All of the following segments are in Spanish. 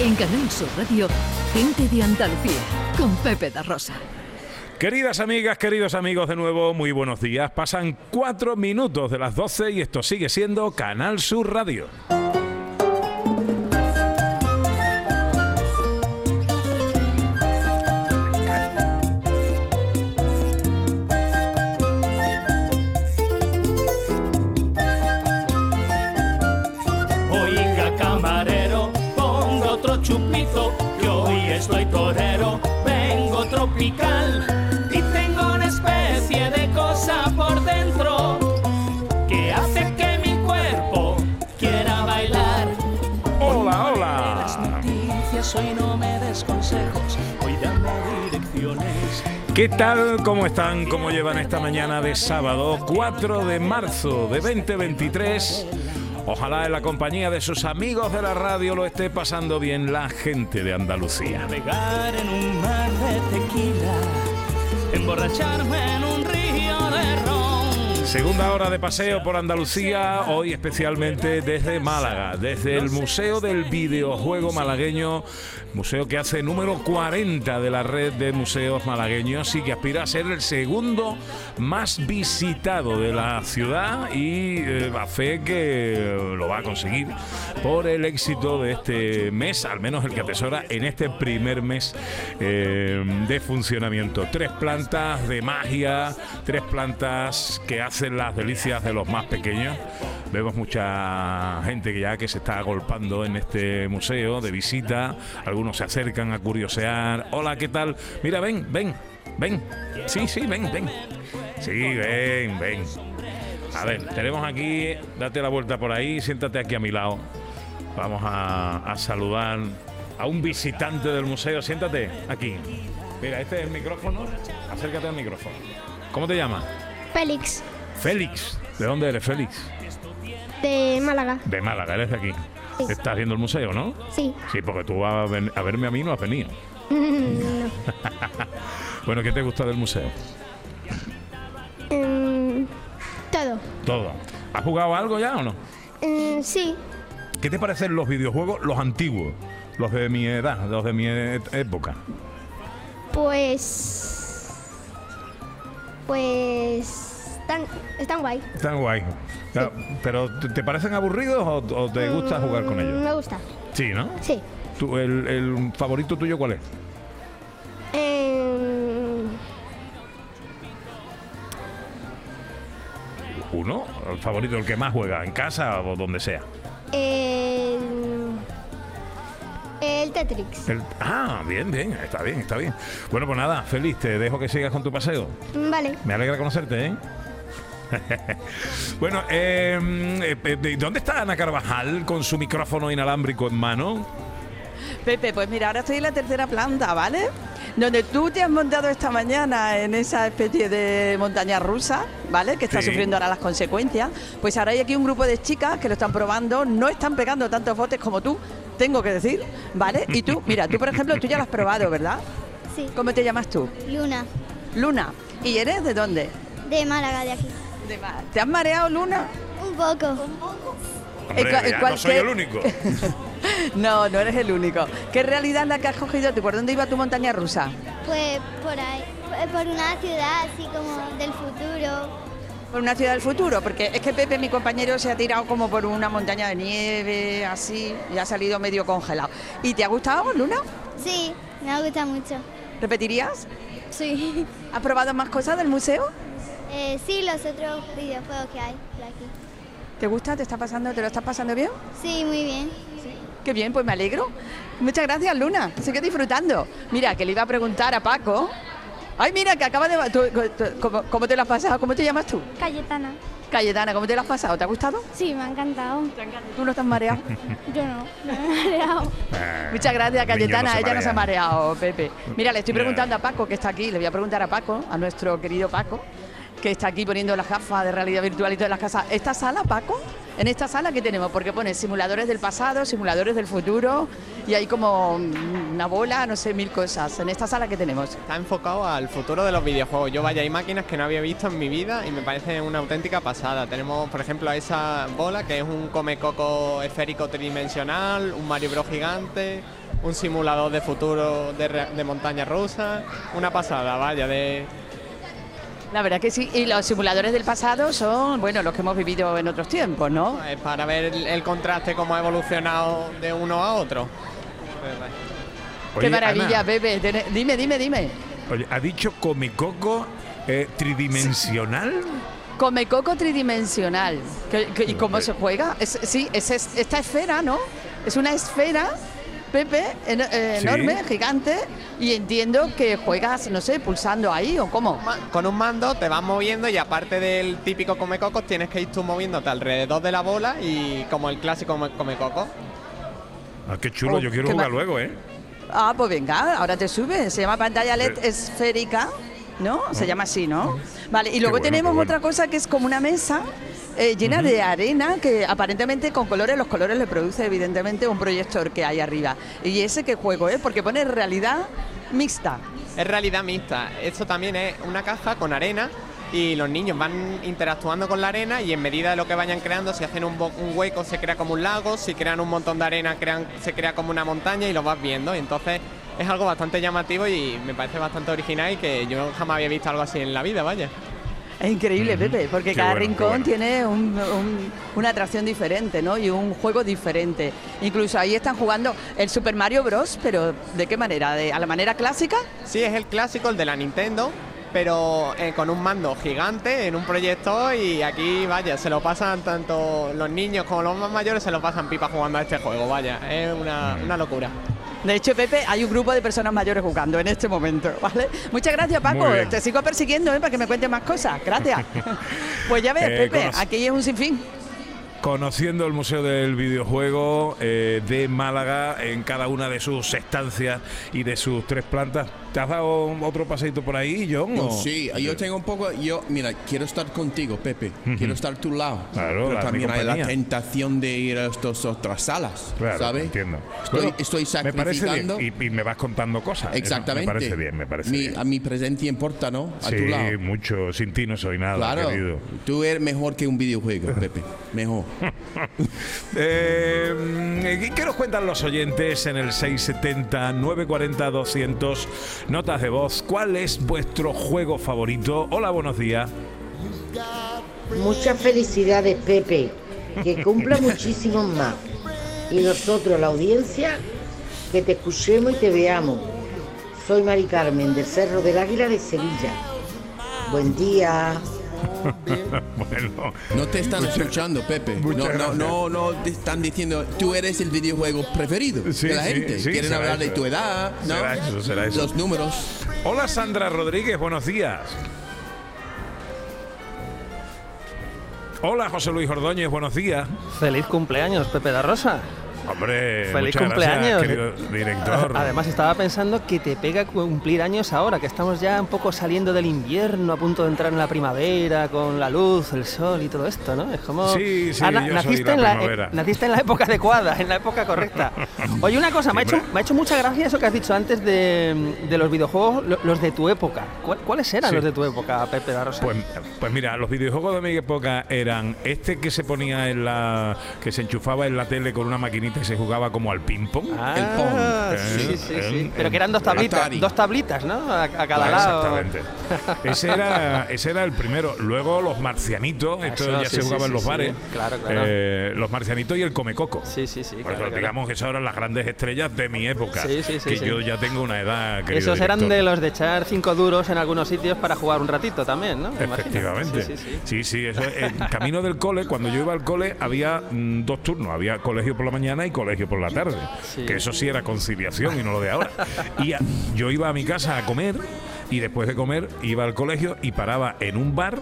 En Canal Sur Radio, Gente de Andalucía, con Pepe da Rosa. Queridas amigas, queridos amigos, de nuevo, muy buenos días. Pasan cuatro minutos de las 12 y esto sigue siendo Canal Sur Radio. Estoy torero, vengo tropical y tengo una especie de cosa por dentro que hace que mi cuerpo quiera bailar. Hola, Las hola. noticias hoy no me des consejos, hoy dame direcciones. ¿Qué tal? ¿Cómo están? ¿Cómo llevan esta mañana de sábado 4 de marzo de 2023? Ojalá en la compañía de sus amigos de la radio lo esté pasando bien la gente de Andalucía. Navegar en un mar de tequila, emborracharme en un río de ron. Segunda hora de paseo por Andalucía, hoy especialmente desde Málaga, desde el Museo del Videojuego Malagueño, museo que hace número 40 de la red de museos malagueños y que aspira a ser el segundo más visitado de la ciudad y eh, a fe que lo va a conseguir por el éxito de este mes, al menos el que atesora en este primer mes eh, de funcionamiento. Tres plantas de magia, tres plantas que hacen las delicias de los más pequeños. Vemos mucha gente que ya que se está agolpando en este museo de visita. Algunos se acercan a curiosear. Hola, ¿qué tal? Mira, ven, ven, ven. Sí, sí, ven, ven. Sí, ven, ven. A ver, tenemos aquí, date la vuelta por ahí, siéntate aquí a mi lado. Vamos a, a saludar a un visitante del museo. Siéntate aquí. Mira, este es el micrófono. Acércate al micrófono. ¿Cómo te llamas? Félix, Félix. ¿De dónde eres, Félix? De Málaga. De Málaga, eres de aquí. Estás viendo el museo, ¿no? Sí. Sí, porque tú a, ven- a verme a mí no has venido. bueno, ¿qué te gusta del museo? Mm, todo. Todo. ¿Has jugado algo ya o no? Mm, sí. ¿Qué te parecen los videojuegos, los antiguos? Los de mi edad, los de mi e- época. Pues. Pues. Están, están guay. Están guay. Claro, ¿Pero te- parecen aburridos o, o te gusta jugar con Mm, ellos? Me gusta. Sí, ¿no? Sí. ¿Tú, el, el favorito tuyo cuál es? Em, ¿Uno? ¿El favorito, el que más juega? ¿En casa o donde sea? el, el Tetrix. El- ah, bien, bien, está bien, está bien. Bueno, pues nada, feliz, te dejo que sigas con tu paseo. Mm, Vale. Me alegra conocerte, ¿eh? bueno, eh, eh, ¿dónde está Ana Carvajal con su micrófono inalámbrico en mano? Pepe, pues mira, ahora estoy en la tercera planta, ¿vale? Donde tú te has montado esta mañana en esa especie de montaña rusa, ¿vale? Que está Sí. sufriendo ahora las consecuencias. Pues ahora hay aquí un grupo de chicas que lo están probando, no están pegando tantos botes como tú, tengo que decir, ¿vale? Y tú, mira, tú por ejemplo, tú ya lo has probado, ¿verdad? Sí. ¿Cómo te llamas tú? Luna. Luna. ¿Y eres de dónde? De Málaga, de aquí. De ¿Te has mareado, Luna? Un poco. Hombre, cua- en ya cual- no soy qué- el único. No, no eres el único. ¿Qué realidad es la que has cogido tú? ¿Por dónde iba tu montaña rusa? Pues por ahí. Por una ciudad así como del futuro. Por una ciudad del futuro, porque es que Pepe, mi compañero, se ha tirado como por una montaña de nieve, así, y ha salido medio congelado. ¿Y te ha gustado, Luna? Sí, me gusta mucho. ¿Repetirías? Sí. ¿Has probado más cosas del museo? Eh, sí, los otros videojuegos que hay por aquí. ¿Te gusta? ¿Te está pasando? ¿Te lo estás pasando bien? Sí, muy bien. Qué bien, pues me alegro. Muchas gracias, Luna. Sigue disfrutando. Mira, que le iba a preguntar a Paco. Ay, mira, que acaba de... tú- tú- ¿cómo, cómo te lo has pasado? ¿Cómo te llamas tú? Cayetana. Cayetana, ¿cómo te lo has pasado? ¿Te ha gustado? Sí, me ha encantado. ¿Tú no estás mareado? Yo no, no me he mareado. Eh, Muchas gracias, Cayetana. Ella no se ha marea. mareado, Pepe. Mira, le estoy preguntando a Paco, que está aquí, le voy a preguntar a Paco, a nuestro querido Paco, que está aquí poniendo las gafas de realidad virtual y todas las casas. ¿Esta sala, Paco? ¿En esta sala qué tenemos? Porque pone simuladores del pasado, simuladores del futuro y hay como una bola, no sé, mil cosas. ¿En esta sala qué tenemos? Está enfocado al futuro de los videojuegos. Yo vaya, hay máquinas que no había visto en mi vida y me parece una auténtica pasada. Tenemos, por ejemplo, a esa bola que es un comecoco esférico tridimensional, un Mario Bros gigante, un simulador de futuro de, de montaña rusa, una pasada, vaya, de... La verdad que sí. Y los simuladores del pasado son, bueno, los que hemos vivido en otros tiempos, ¿no? eh, para ver el, el contraste, cómo ha evolucionado de uno a otro. Pues, vaya. Qué Oye, maravilla, Ana. Tene- Dime, dime, dime. oye, ¿ha dicho Comecoco eh, tridimensional? Come coco tridimensional. ¿Qué- qué- ¿Y cómo se juega? Es- sí, es, es- esta esfera, ¿no? Es una esfera, Pepe, en- eh, Sí. enorme, gigante, y entiendo que juegas, no sé, pulsando ahí o cómo. Con un mando te vas moviendo y aparte del típico comecocos tienes que ir tú moviéndote alrededor de la bola y como el clásico come- comecocos. Ah, qué chulo, Oh, yo quiero jugar luego, ¿eh? Ah, pues venga, ahora te sube. Se llama pantalla LED esférica, ¿no? Se llama así, ¿no? Vale, y luego bueno, tenemos bueno. otra cosa que es como una mesa eh, llena de arena que aparentemente con colores, los colores le produce evidentemente un proyector que hay arriba. Y ese que juego, ¿eh? Porque pone realidad mixta. Es realidad mixta. Esto también es una caja con arena y los niños van interactuando con la arena y en medida de lo que vayan creando, si hacen un hueco se crea como un lago, si crean un montón de arena crean, se crea como una montaña y lo vas viendo. Y entonces es algo bastante llamativo y me parece bastante original y que yo jamás había visto algo así en la vida, vaya. Es increíble, Pepe, porque Qué cada bueno, rincón bueno. tiene un- un- una atracción diferente, ¿no? Y un juego diferente. Incluso ahí están jugando el Super Mario Bros., pero ¿de qué manera? ¿De, ¿A la manera clásica? Sí, es el clásico, el de la Nintendo, pero eh, con un mando gigante en un proyector y aquí, vaya, se lo pasan tanto los niños como los más mayores, se lo pasan pipa jugando a este juego, vaya, es una, una locura. De hecho, Pepe, hay un grupo de personas mayores jugando en este momento, ¿vale? Muchas gracias, Paco. Te sigo persiguiendo ¿eh? para que me cuentes más cosas. Gracias. pues ya ves, Eh, Pepe, aquí es un sinfín. Conociendo el Museo del Videojuego eh, de Málaga en cada una de sus estancias y de sus tres plantas. ¿Te has dado otro paseito por ahí, John? No, sí, yo tengo un poco, yo, mira, quiero estar contigo, Pepe, quiero estar a tu lado. Claro, pero la- también hay la tentación de ir a estas otras salas, Claro, ¿sabes? entiendo. Estoy, Bueno, estoy Me parece sacrificando. bien y, y me vas contando cosas. Eso Exactamente. Me parece bien, me parece mi, bien. A mi presencia importa, ¿no? A sí, tu lado. mucho. Sin ti no soy nada, Claro, querido. tú eres mejor que un videojuego, Pepe. Mejor. Eh, ¿Qué nos cuentan los oyentes en el 670-940-200? Notas de voz. ¿Cuál es vuestro juego favorito? Hola, buenos días. Muchas felicidades, Pepe. Que cumpla muchísimos más. Y nosotros, la audiencia, que te escuchemos y te veamos. Soy Mari Carmen, del Cerro del Águila de Sevilla. Buen día. bueno, No te están escuchando, Pepe. No, no, gracias. no, no te están diciendo, tú eres el videojuego preferido Sí, de la sí, gente. sí, Quieren hablar de tu edad, ¿no? Será eso, será eso. Los números. Hola, Sandra Rodríguez, buenos días. Hola, José Luis Ordóñez, buenos días. Feliz cumpleaños, Pepe da Rosa. Hombre, Feliz cumpleaños. gracias, querido director. Además estaba pensando que te pega cumplir años ahora, que estamos ya un poco saliendo del invierno, a punto de entrar en la primavera, con la luz, el sol y todo esto, ¿no? Es como... Sí, sí, Ah, yo soy naciste, la en la, eh, naciste en la época adecuada, en la época correcta. Oye, una cosa, me ha, Sí, hecho, me ha hecho mucha gracia eso que has dicho antes de, de los videojuegos, lo- los de tu época. ¿Cuál- ¿Cuáles eran Sí. los de tu época, Pepe da Rosa? Pues, pues mira, los videojuegos de mi época eran este que se ponía en la. que se enchufaba en la tele con una maquinita y se jugaba como al ping-pong. Ah, el Pong. sí, sí, Eh, sí, eh, Pero que eran dos tablitas, Atari. dos tablitas, ¿no? A, a cada Claro, lado. Exactamente. Ese era, ese era el primero. Luego los marcianitos, esto Eso, ya se jugaba en los bares. Claro, claro. Eh, los marcianitos y el comecoco. Sí, sí, sí. Claro, eso, digamos que esas eran las grandes estrellas de mi época. Sí, sí, sí, que yo ya tengo una edad. Esos eran director. de los de echar cinco duros en algunos sitios para jugar un ratito también, ¿no? Efectivamente. Sí, sí, eso, en camino del cole, cuando yo iba al cole, había mm, dos turnos. Había colegio por la mañana y colegio por la tarde. Sí. Que eso sí era conciliación y no lo de ahora. Y a- yo iba a mi casa a comer y después de comer iba al colegio y paraba en un bar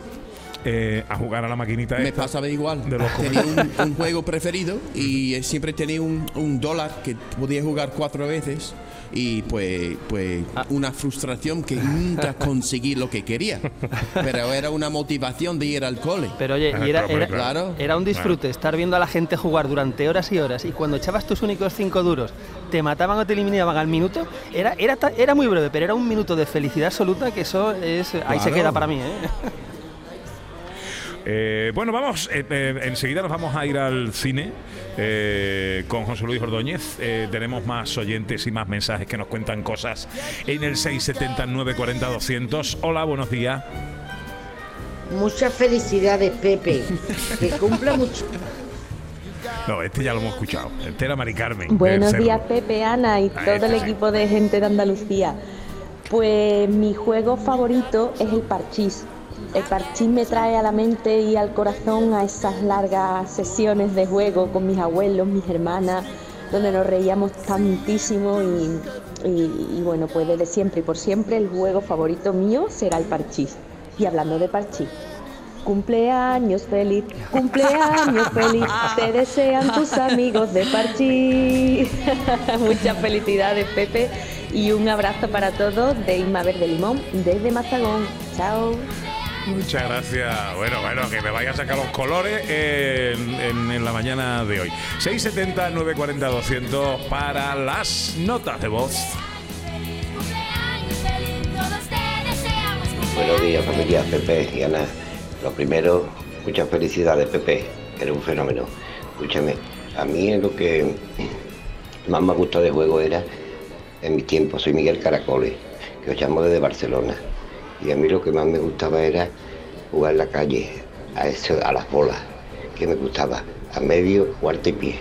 eh, a jugar a la maquinita Me pasaba igual. de los Tenía un, un juego preferido y eh, siempre tenía un, un dólar que podía jugar cuatro veces. Y pues, pues Ah. una frustración que nunca conseguí lo que quería. Pero era una motivación de ir al cole. Pero oye, Ah, y era, era, claro. era un disfrute estar viendo a la gente jugar durante horas y horas y cuando echabas tus únicos cinco duros te mataban o te eliminaban al minuto, era, era, era muy breve, pero era un minuto de felicidad absoluta que eso es ahí se queda para mí, ¿eh? Eh, bueno, vamos, eh, eh, enseguida nos vamos a ir al cine eh, con José Luis Ordóñez. Eh, tenemos más oyentes y más mensajes que nos cuentan cosas en el 679 40 200. Hola, buenos días. Muchas felicidades, Pepe. Que cumpla mucho. No, este ya lo hemos escuchado. Este era Mari Carmen. Buenos días, Pepe, Ana y Ahí todo el sí. equipo de gente de Andalucía. Pues mi juego favorito es el parchís. El parchís me trae a la mente y al corazón a esas largas sesiones de juego con mis abuelos, mis hermanas, donde nos reíamos tantísimo y, y- y bueno, pues desde siempre y por siempre el juego favorito mío será el parchís. Y hablando de parchís, Cumpleaños feliz, cumpleaños feliz, te desean tus amigos de Parchís. Muchas felicidades, Pepe, y un abrazo para todos de Isma Verde Limón desde Mazagón. Chao. Muchas gracias. Bueno, bueno, que me vaya a sacar los colores en, la mañana de hoy. 670 940 200 para las notas de voz. Buenos días familia Pepe y Ana. Lo primero, muchas felicidades Pepe, eres un fenómeno. Escúchame, a mí lo que más me gusta de juego era, en mis tiempos, soy Miguel Caracoles, que os llamo desde Barcelona. Y a mí lo que más me gustaba era jugar en la calle, a, eso, a las bolas, que me gustaba, a medio, cuarto y pie.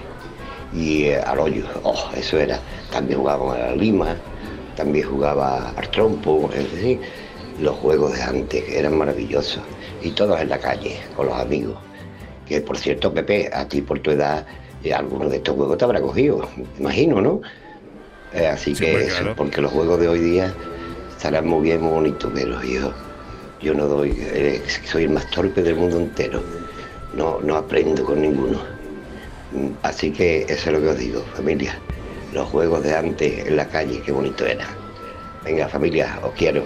Y eh, al hoyo, oh, eso era. También jugaba a la lima, también jugaba al trompo, es decir, los juegos de antes eran maravillosos. Y todos en la calle, con los amigos. Que por cierto, Pepe, a ti por tu edad, eh, alguno de estos juegos te habrá cogido, imagino, ¿no? Eh, así que pues, eso, porque los juegos de hoy día estarán muy bien, muy bonitos, pero yo, yo no doy, eh, soy el más torpe del mundo entero. No, no aprendo con ninguno. Así que eso es lo que os digo, familia. Los juegos de antes en la calle, qué bonito era. Venga, familia, os quiero.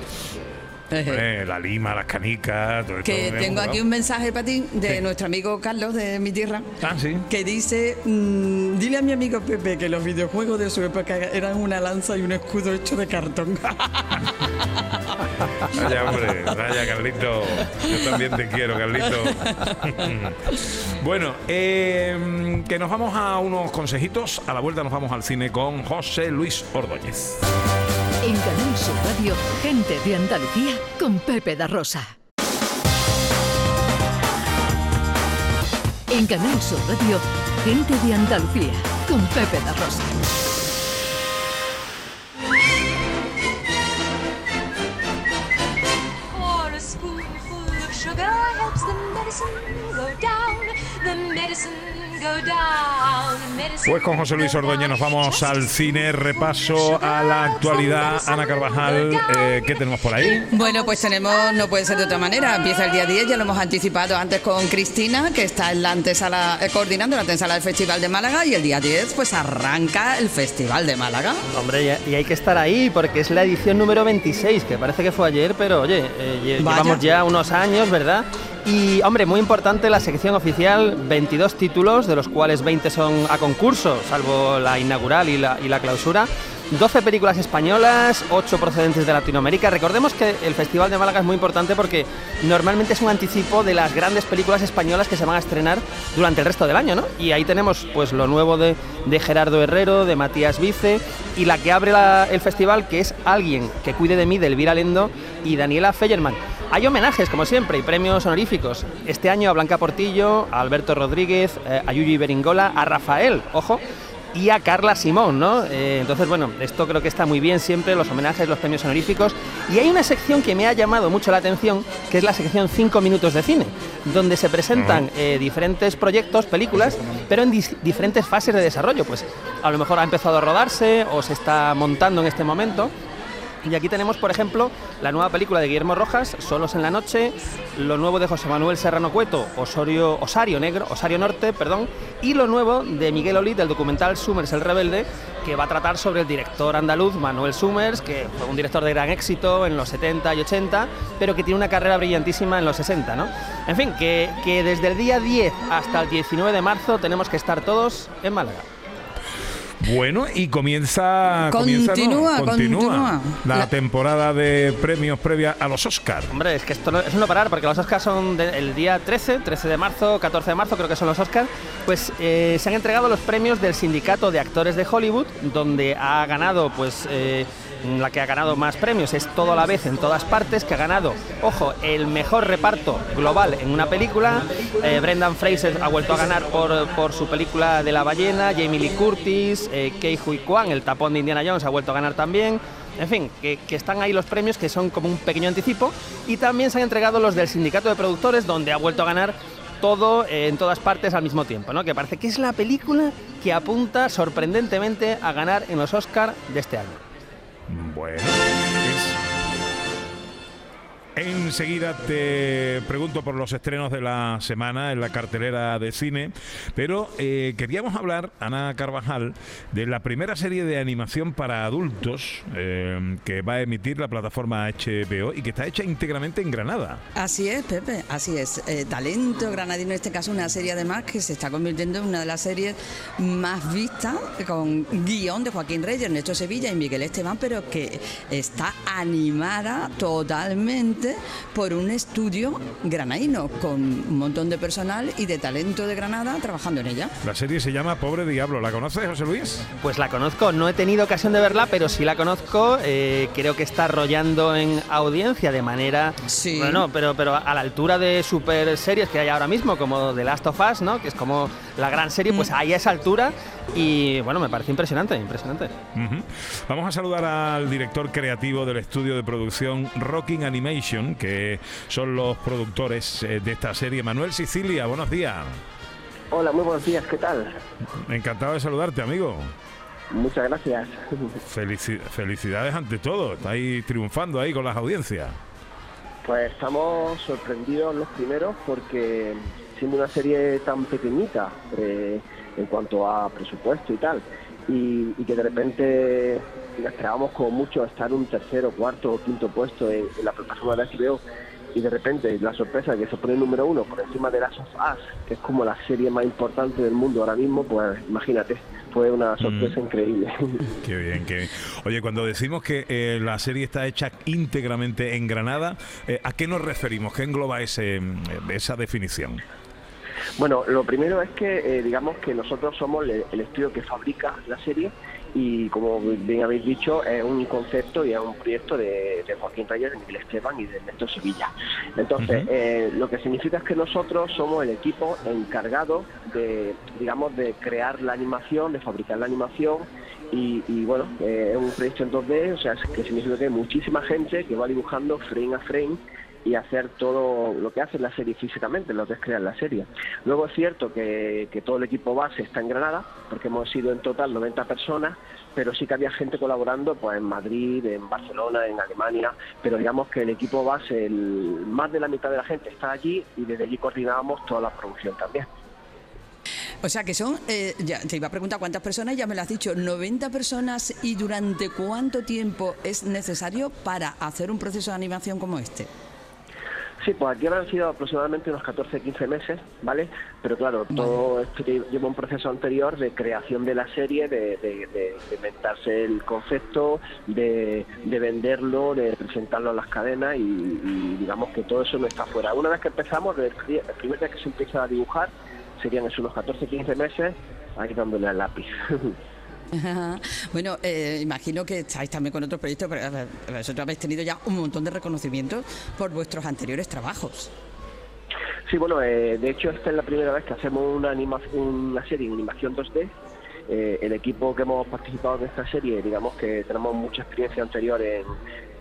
La lima, las canicas, todo esto. Que hemos tengo aquí un mensaje para ti de Sí. nuestro amigo Carlos de mi tierra. Ah, sí. Que dice, mm, dile a mi amigo Pepe que los videojuegos de su época eran una lanza y un escudo hecho de cartón. Vaya, hombre, vaya, Carlito. Yo también te quiero, Carlito. bueno, eh, que nos vamos a unos consejitos. A la vuelta nos vamos al cine con José Luis Ordóñez. En Canal Sur Radio, gente de Andalucía con Pepe da Rosa. En Canal Sur Radio, gente de Andalucía con Pepe da Rosa. Go down. The medicine go down. Pues con José Luis Ordóñez nos vamos al cine, repaso a la actualidad. Ana Carvajal, eh, ¿qué tenemos por ahí? Bueno, pues tenemos, no puede ser de otra manera, empieza el día 10, ya lo hemos anticipado antes con Cristina, que está en la antesala, eh, coordinando la antesala del Festival de Málaga, y el día 10 pues arranca el Festival de Málaga. Hombre, y- hay que estar ahí porque es la edición número 26, que parece que fue ayer, pero oye, eh, llevamos ya unos años, ¿verdad? Y, hombre, muy importante la sección oficial, 22 títulos, de los cuales 20 son a concurso, salvo la inaugural y la, y la clausura. 12 películas españolas, 8 procedentes de Latinoamérica. Recordemos que el Festival de Málaga es muy importante porque normalmente es un anticipo de las grandes películas españolas que se van a estrenar durante el resto del año, ¿no? Y ahí tenemos pues lo nuevo de, Gerardo Herrero, de Matías Vice y la que abre el festival que es Alguien que cuide de mí, de Elvira Lendo y Daniela Feyerman. Hay homenajes, como siempre, y premios honoríficos. Este año a Blanca Portillo, a Alberto Rodríguez, eh, a Yuyi Beringola, a Rafael, ojo, y a Carla Simón, ¿no? Eh, entonces, bueno, esto creo que está muy bien siempre, los homenajes, los premios honoríficos. Y hay una sección que me ha llamado mucho la atención, que es la sección 5 minutos de cine, donde se presentan eh, diferentes proyectos, películas, pero en diferentes fases de desarrollo. Pues a lo mejor ha empezado a rodarse o se está montando en este momento. Y aquí tenemos, por ejemplo, la nueva película de Guillermo Rojas, Solos en la Noche, lo nuevo de José Manuel Serrano Cueto, Osorio, Osario Negro, Osario Norte, perdón, y lo nuevo de Miguel Olid, del documental Summers el Rebelde, que va a tratar sobre el director andaluz Manuel Summers, que fue un director de gran éxito en los 70 y 80, pero que tiene una carrera brillantísima en los 60, ¿no? En fin, que, que desde el día 10 hasta el 19 de marzo tenemos que estar todos en Málaga. Bueno, y comienza. comienza, ¿no? Continúa, continúa. La, La- temporada de premios previa a los Oscars. Hombre, es que esto no, es no parar, porque los Oscars son de- el día 13, 13 de marzo, 14 de marzo, creo que son los Oscars. Pues eh, se han entregado los premios del Sindicato de Actores de Hollywood, donde ha ganado, pues. eh, la que ha ganado más premios es todo a la vez en todas partes, que ha ganado, ojo, el mejor reparto global en una película. Eh, Brendan Fraser ha vuelto a ganar por, por su película de la ballena, Jamie Lee Curtis, eh, Kei Hui Kwan, el tapón de Indiana Jones, ha vuelto a ganar también. En fin, que, están ahí los premios que son como un pequeño anticipo. Y también se han entregado los del sindicato de productores, donde ha vuelto a ganar todo eh, en todas partes al mismo tiempo, ¿no? Que parece que es la película que apunta sorprendentemente a ganar en los Oscars de este año. Bueno, Enseguida te pregunto por los estrenos de la semana en la cartelera de cine, pero eh, queríamos hablar, Ana Carvajal, de la primera serie de animación para adultos eh, que va a emitir la plataforma HBO y que está hecha íntegramente en Granada. Así es, Pepe, así es. Eh, talento granadino, en este caso una serie además que se está convirtiendo en una de las series más vistas, con guion de Joaquín Reyes, Ernesto Sevilla y Miguel Esteban, pero que está animada totalmente por un estudio granadino, con un montón de personal y de talento de Granada trabajando en ella. La serie se llama Pobre Diablo. ¿La conoces, José Luis? Pues la conozco, no he tenido ocasión de verla, pero sí la conozco. eh, creo que está arrollando en audiencia de manera. Bueno, pero, pero a la altura de super series que hay ahora mismo, como The Last of Us, ¿no? Que es como la gran serie, pues ahí a esa altura. Y bueno, me parece impresionante, impresionante. Vamos a saludar al director creativo del estudio de producción Rocking Animation, que son los productores eh, de esta serie. Manuel Sicilia, buenos días. Hola, muy buenos días, ¿qué tal? Encantado de saludarte, amigo. Muchas gracias. Felici- felicidades ante todo. Estáis triunfando ahí con las audiencias. Pues estamos sorprendidos los primeros porque siendo una serie tan pequeñita eh, en cuanto a presupuesto y tal, y, y que de repente esperábamos como mucho estar un tercero, cuarto o quinto puesto en, en la plataforma de HBO y de repente la sorpresa de que se pone el número uno por encima de Last of Us, que es como la serie más importante del mundo ahora mismo, pues imagínate, fue una sorpresa increíble. Qué bien, qué bien. Oye, cuando decimos que eh, la serie está hecha íntegramente en Granada, eh, ¿a qué nos referimos? ¿Qué engloba ese, mm, esa definición? Bueno, lo primero es que eh, digamos que nosotros somos el, el estudio que fabrica la serie y como bien habéis dicho es un concepto y es un proyecto de, de Joaquín Reyes, de Miguel Esteban y de Ernesto Sevilla. Entonces, eh, lo que significa es que nosotros somos el equipo encargado de, digamos, de crear la animación, de fabricar la animación y, y, bueno, eh, es un proyecto en 2D, o sea, que significa que hay muchísima gente que va dibujando frame a frame y hacer todo lo que hace la serie físicamente, lo que es crear la serie. Luego es cierto que, todo el equipo base está en Granada, porque hemos sido en total 90 personas, pero sí que había gente colaborando pues en Madrid, en Barcelona, en Alemania, pero digamos que el equipo base, el, más de la mitad de la gente está allí y desde allí coordinábamos toda la producción también. O sea que son, eh, ya te iba a preguntar cuántas personas, ya me lo has dicho, 90 personas y durante cuánto tiempo es necesario para hacer un proceso de animación como este. Sí, pues aquí han sido aproximadamente unos 14-15 meses, ¿vale? Pero claro, todo esto lle- lleva un proceso anterior de creación de la serie, de, de- de- inventarse el concepto, de, de venderlo, de presentarlo a las cadenas y, y digamos que todo eso no está fuera. Una vez que empezamos, el, pri- el primer día que se empieza a dibujar, serían esos unos 14-15 meses, ahí dándole al lápiz. Bueno, eh, imagino que estáis también con otros proyectos, pero vosotros habéis tenido ya un montón de reconocimientos por vuestros anteriores trabajos. Sí, bueno, eh, de hecho esta es la primera vez que hacemos una, anima- una serie en animación 2D. Eh, el equipo que hemos participado en esta serie, digamos que tenemos mucha experiencia anterior en,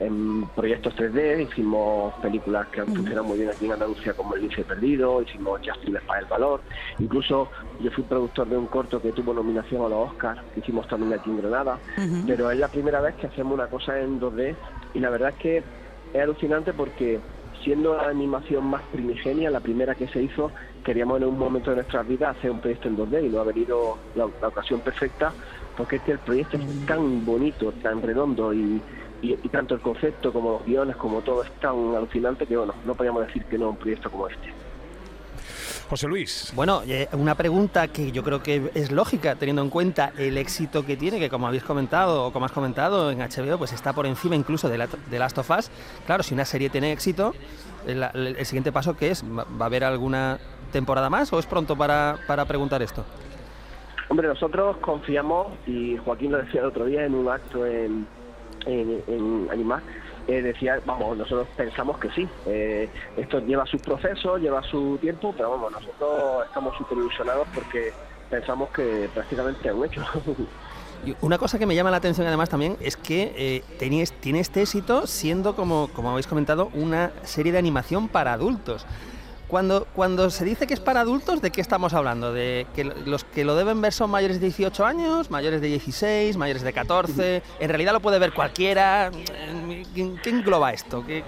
en proyectos 3D, hicimos películas que han funcionado muy bien aquí en Andalucía como El Lince Perdido, hicimos Justice para el Valor, incluso yo fui productor de un corto que tuvo nominación a los Oscars, que hicimos también aquí en Granada, Ujú. pero es la primera vez que hacemos una cosa en 2D y la verdad es que es alucinante porque siendo la animación más primigenia, la primera que se hizo, queríamos en un momento de nuestras vidas hacer un proyecto en 2D y no ha venido la, la ocasión perfecta porque es que el proyecto es tan bonito, tan redondo y, y- y tanto el concepto como los guiones, como todo es tan alucinante que bueno, no podíamos decir que no a un proyecto como este. José Luis. Bueno, eh, una pregunta que yo creo que es lógica, teniendo en cuenta el éxito que tiene, que como habéis comentado, o como has comentado en HBO, pues está por encima incluso de, la, de Last of Us. Claro, si una serie tiene éxito, el, el siguiente paso que es, ¿va va a haber alguna temporada más o es pronto para, para preguntar esto? Hombre, nosotros confiamos, y Joaquín lo decía el otro día en un acto en, en, en Animar, eh, decía, vamos, nosotros pensamos que sí. Eh, esto lleva sus procesos, lleva su tiempo, pero vamos, nosotros estamos súper ilusionados porque pensamos que prácticamente es un hecho. Y una cosa que me llama la atención además también es que eh, tiene este éxito siendo, como, como habéis comentado, una serie de animación para adultos. Cuando, cuando se dice que es para adultos, ¿de qué estamos hablando? ¿De que lo- los que lo deben ver son mayores de 18 años, mayores de 16, mayores de 14? ¿En realidad lo puede ver cualquiera? ¿Qué, qué engloba esto? ¿Qué-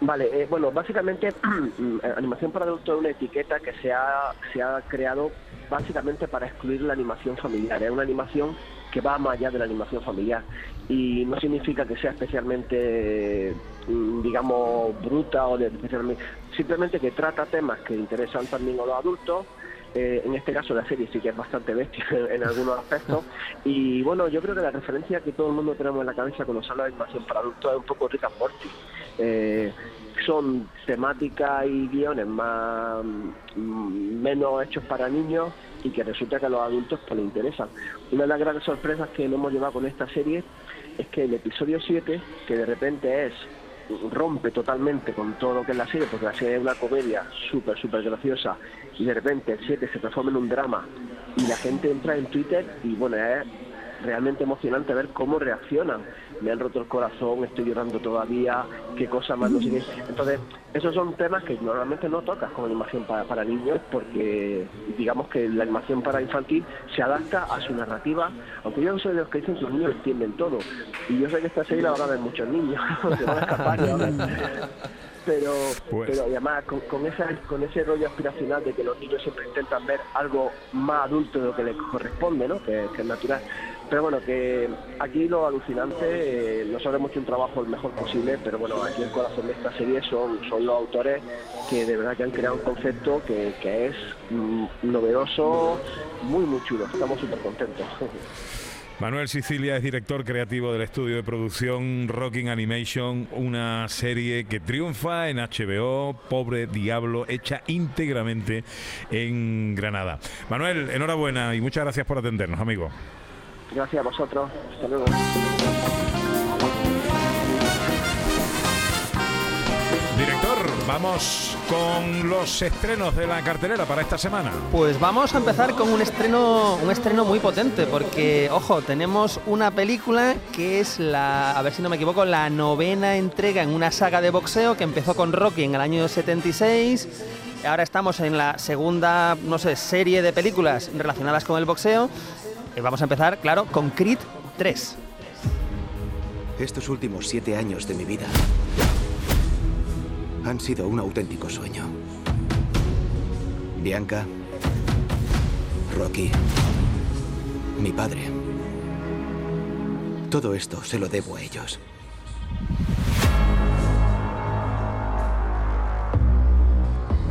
Vale, eh, bueno, básicamente mm, animación para adultos es una etiqueta que se ha, se ha creado básicamente para excluir la animación familiar. Es una animación que va más allá de la animación familiar. Y no significa que sea especialmente, mm, digamos, bruta o especialmente, simplemente que trata temas que interesan también a los adultos. Eh, en este caso la serie sí que es bastante bestia en algunos aspectos. Y bueno yo creo que la referencia que todo el mundo tenemos en la cabeza cuando se habla de animación para adultos es un poco Rick and Morty. Eh, son temáticas y guiones más mm, menos hechos para niños y que resulta que a los adultos pues les interesan. Una de las grandes sorpresas que nos hemos llevado con esta serie es que el episodio 7, que de repente es rompe totalmente con todo lo que es la serie, porque la serie es una comedia súper, súper graciosa, y de repente el 7 se transforma en un drama, y la gente entra en Twitter, y bueno, es realmente emocionante ver cómo reaccionan. Me han roto el corazón, estoy llorando todavía, qué cosa más no sé qué. Entonces, esos son temas que normalmente no tocas con animación para, para niños, porque digamos que la animación para infantil se adapta a su narrativa, aunque yo soy de los que dicen que los niños entienden todo. Y yo sé que esta serie la van a ver muchos niños, se van a escapar pero Pues- pero y además con, con esa con ese rollo aspiracional de que los niños siempre intentan ver algo más adulto de lo que les corresponde no que, que es natural pero bueno que aquí lo alucinante eh, nosotros hemos un trabajo el mejor posible pero bueno aquí el corazón de esta serie son son los autores que de verdad que han creado un concepto que, que es mm, novedoso muy muy chulo estamos súper contentos Manuel Sicilia es director creativo del estudio de producción Rocking Animation, una serie que triunfa en HBO, Pobre Diablo, hecha íntegramente en Granada. Manuel, enhorabuena y muchas gracias por atendernos, amigo. Gracias a vosotros hasta luego Director, vamos con los estrenos de la cartelera para esta semana. Pues vamos a empezar con un estreno, un estreno muy potente, porque, ojo, tenemos una película que es la, a ver si no me equivoco, la novena entrega en una saga de boxeo que empezó con Rocky en el año 76. Ahora estamos en la segunda, no sé, serie de películas relacionadas con el boxeo. Y vamos a empezar, claro, con Creed 3. Estos últimos siete años de mi vida han sido un auténtico sueño. Bianca, Rocky, mi padre. Todo esto se lo debo a ellos.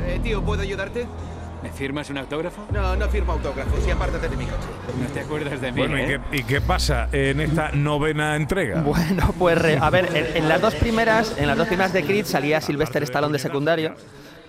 Eh, tío, ¿puedo ayudarte? ¿Me firmas un autógrafo? No, no firmo autógrafos y apártate de mi coche. No te acuerdas de mí, Bueno, ¿y ¿eh? qué, y qué pasa en esta novena entrega? Bueno, pues a ver, en, en las dos primeras, en las dos primeras de Creed salía Sylvester Stallone de secundario,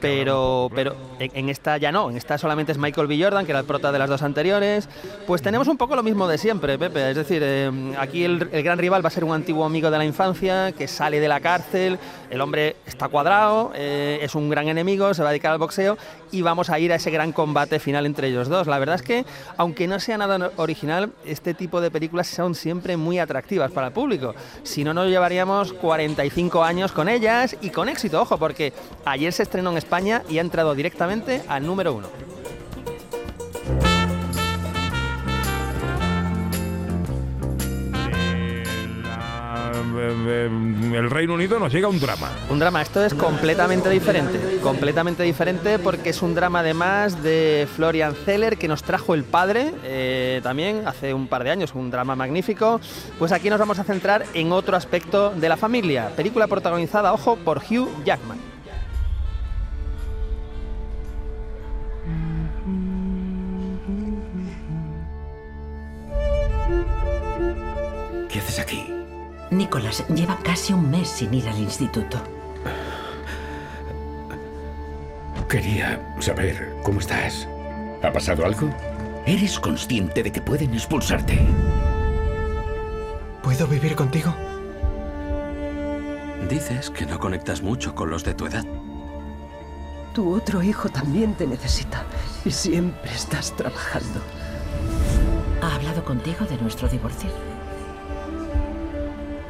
pero, pero en, esta ya no, en esta solamente es Michael B. Jordan, que era el prota de las dos anteriores. Pues tenemos un poco lo mismo de siempre, Pepe. Es decir, eh, aquí el, el gran rival va a ser un antiguo amigo de la infancia que sale de la cárcel. El hombre está cuadrado, eh, es un gran enemigo, se va a dedicar al boxeo y vamos a ir a ese gran combate final entre ellos dos. La verdad es que, aunque no sea nada original, este tipo de películas son siempre muy atractivas para el público. Si no, nos llevaríamos 45 años con ellas y con éxito, ojo, porque ayer se estrenó en España y ha entrado directamente al número uno. El Reino Unido nos llega un drama. Un drama, esto es completamente diferente, completamente diferente porque es un drama además de Florian Zeller que nos trajo el padre eh, también hace un par de años, un drama magnífico. Pues aquí nos vamos a centrar en otro aspecto de la familia, película protagonizada, ojo, por Hugh Jackman. Haces aquí? Nicolás lleva casi un mes sin ir al instituto. Quería saber cómo estás. ¿Ha pasado algo? ¿Eres consciente de que pueden expulsarte? ¿Puedo vivir contigo? Dices que no conectas mucho con los de tu edad. Tu otro hijo también te necesita y siempre estás trabajando. ¿Ha hablado contigo de nuestro divorcio?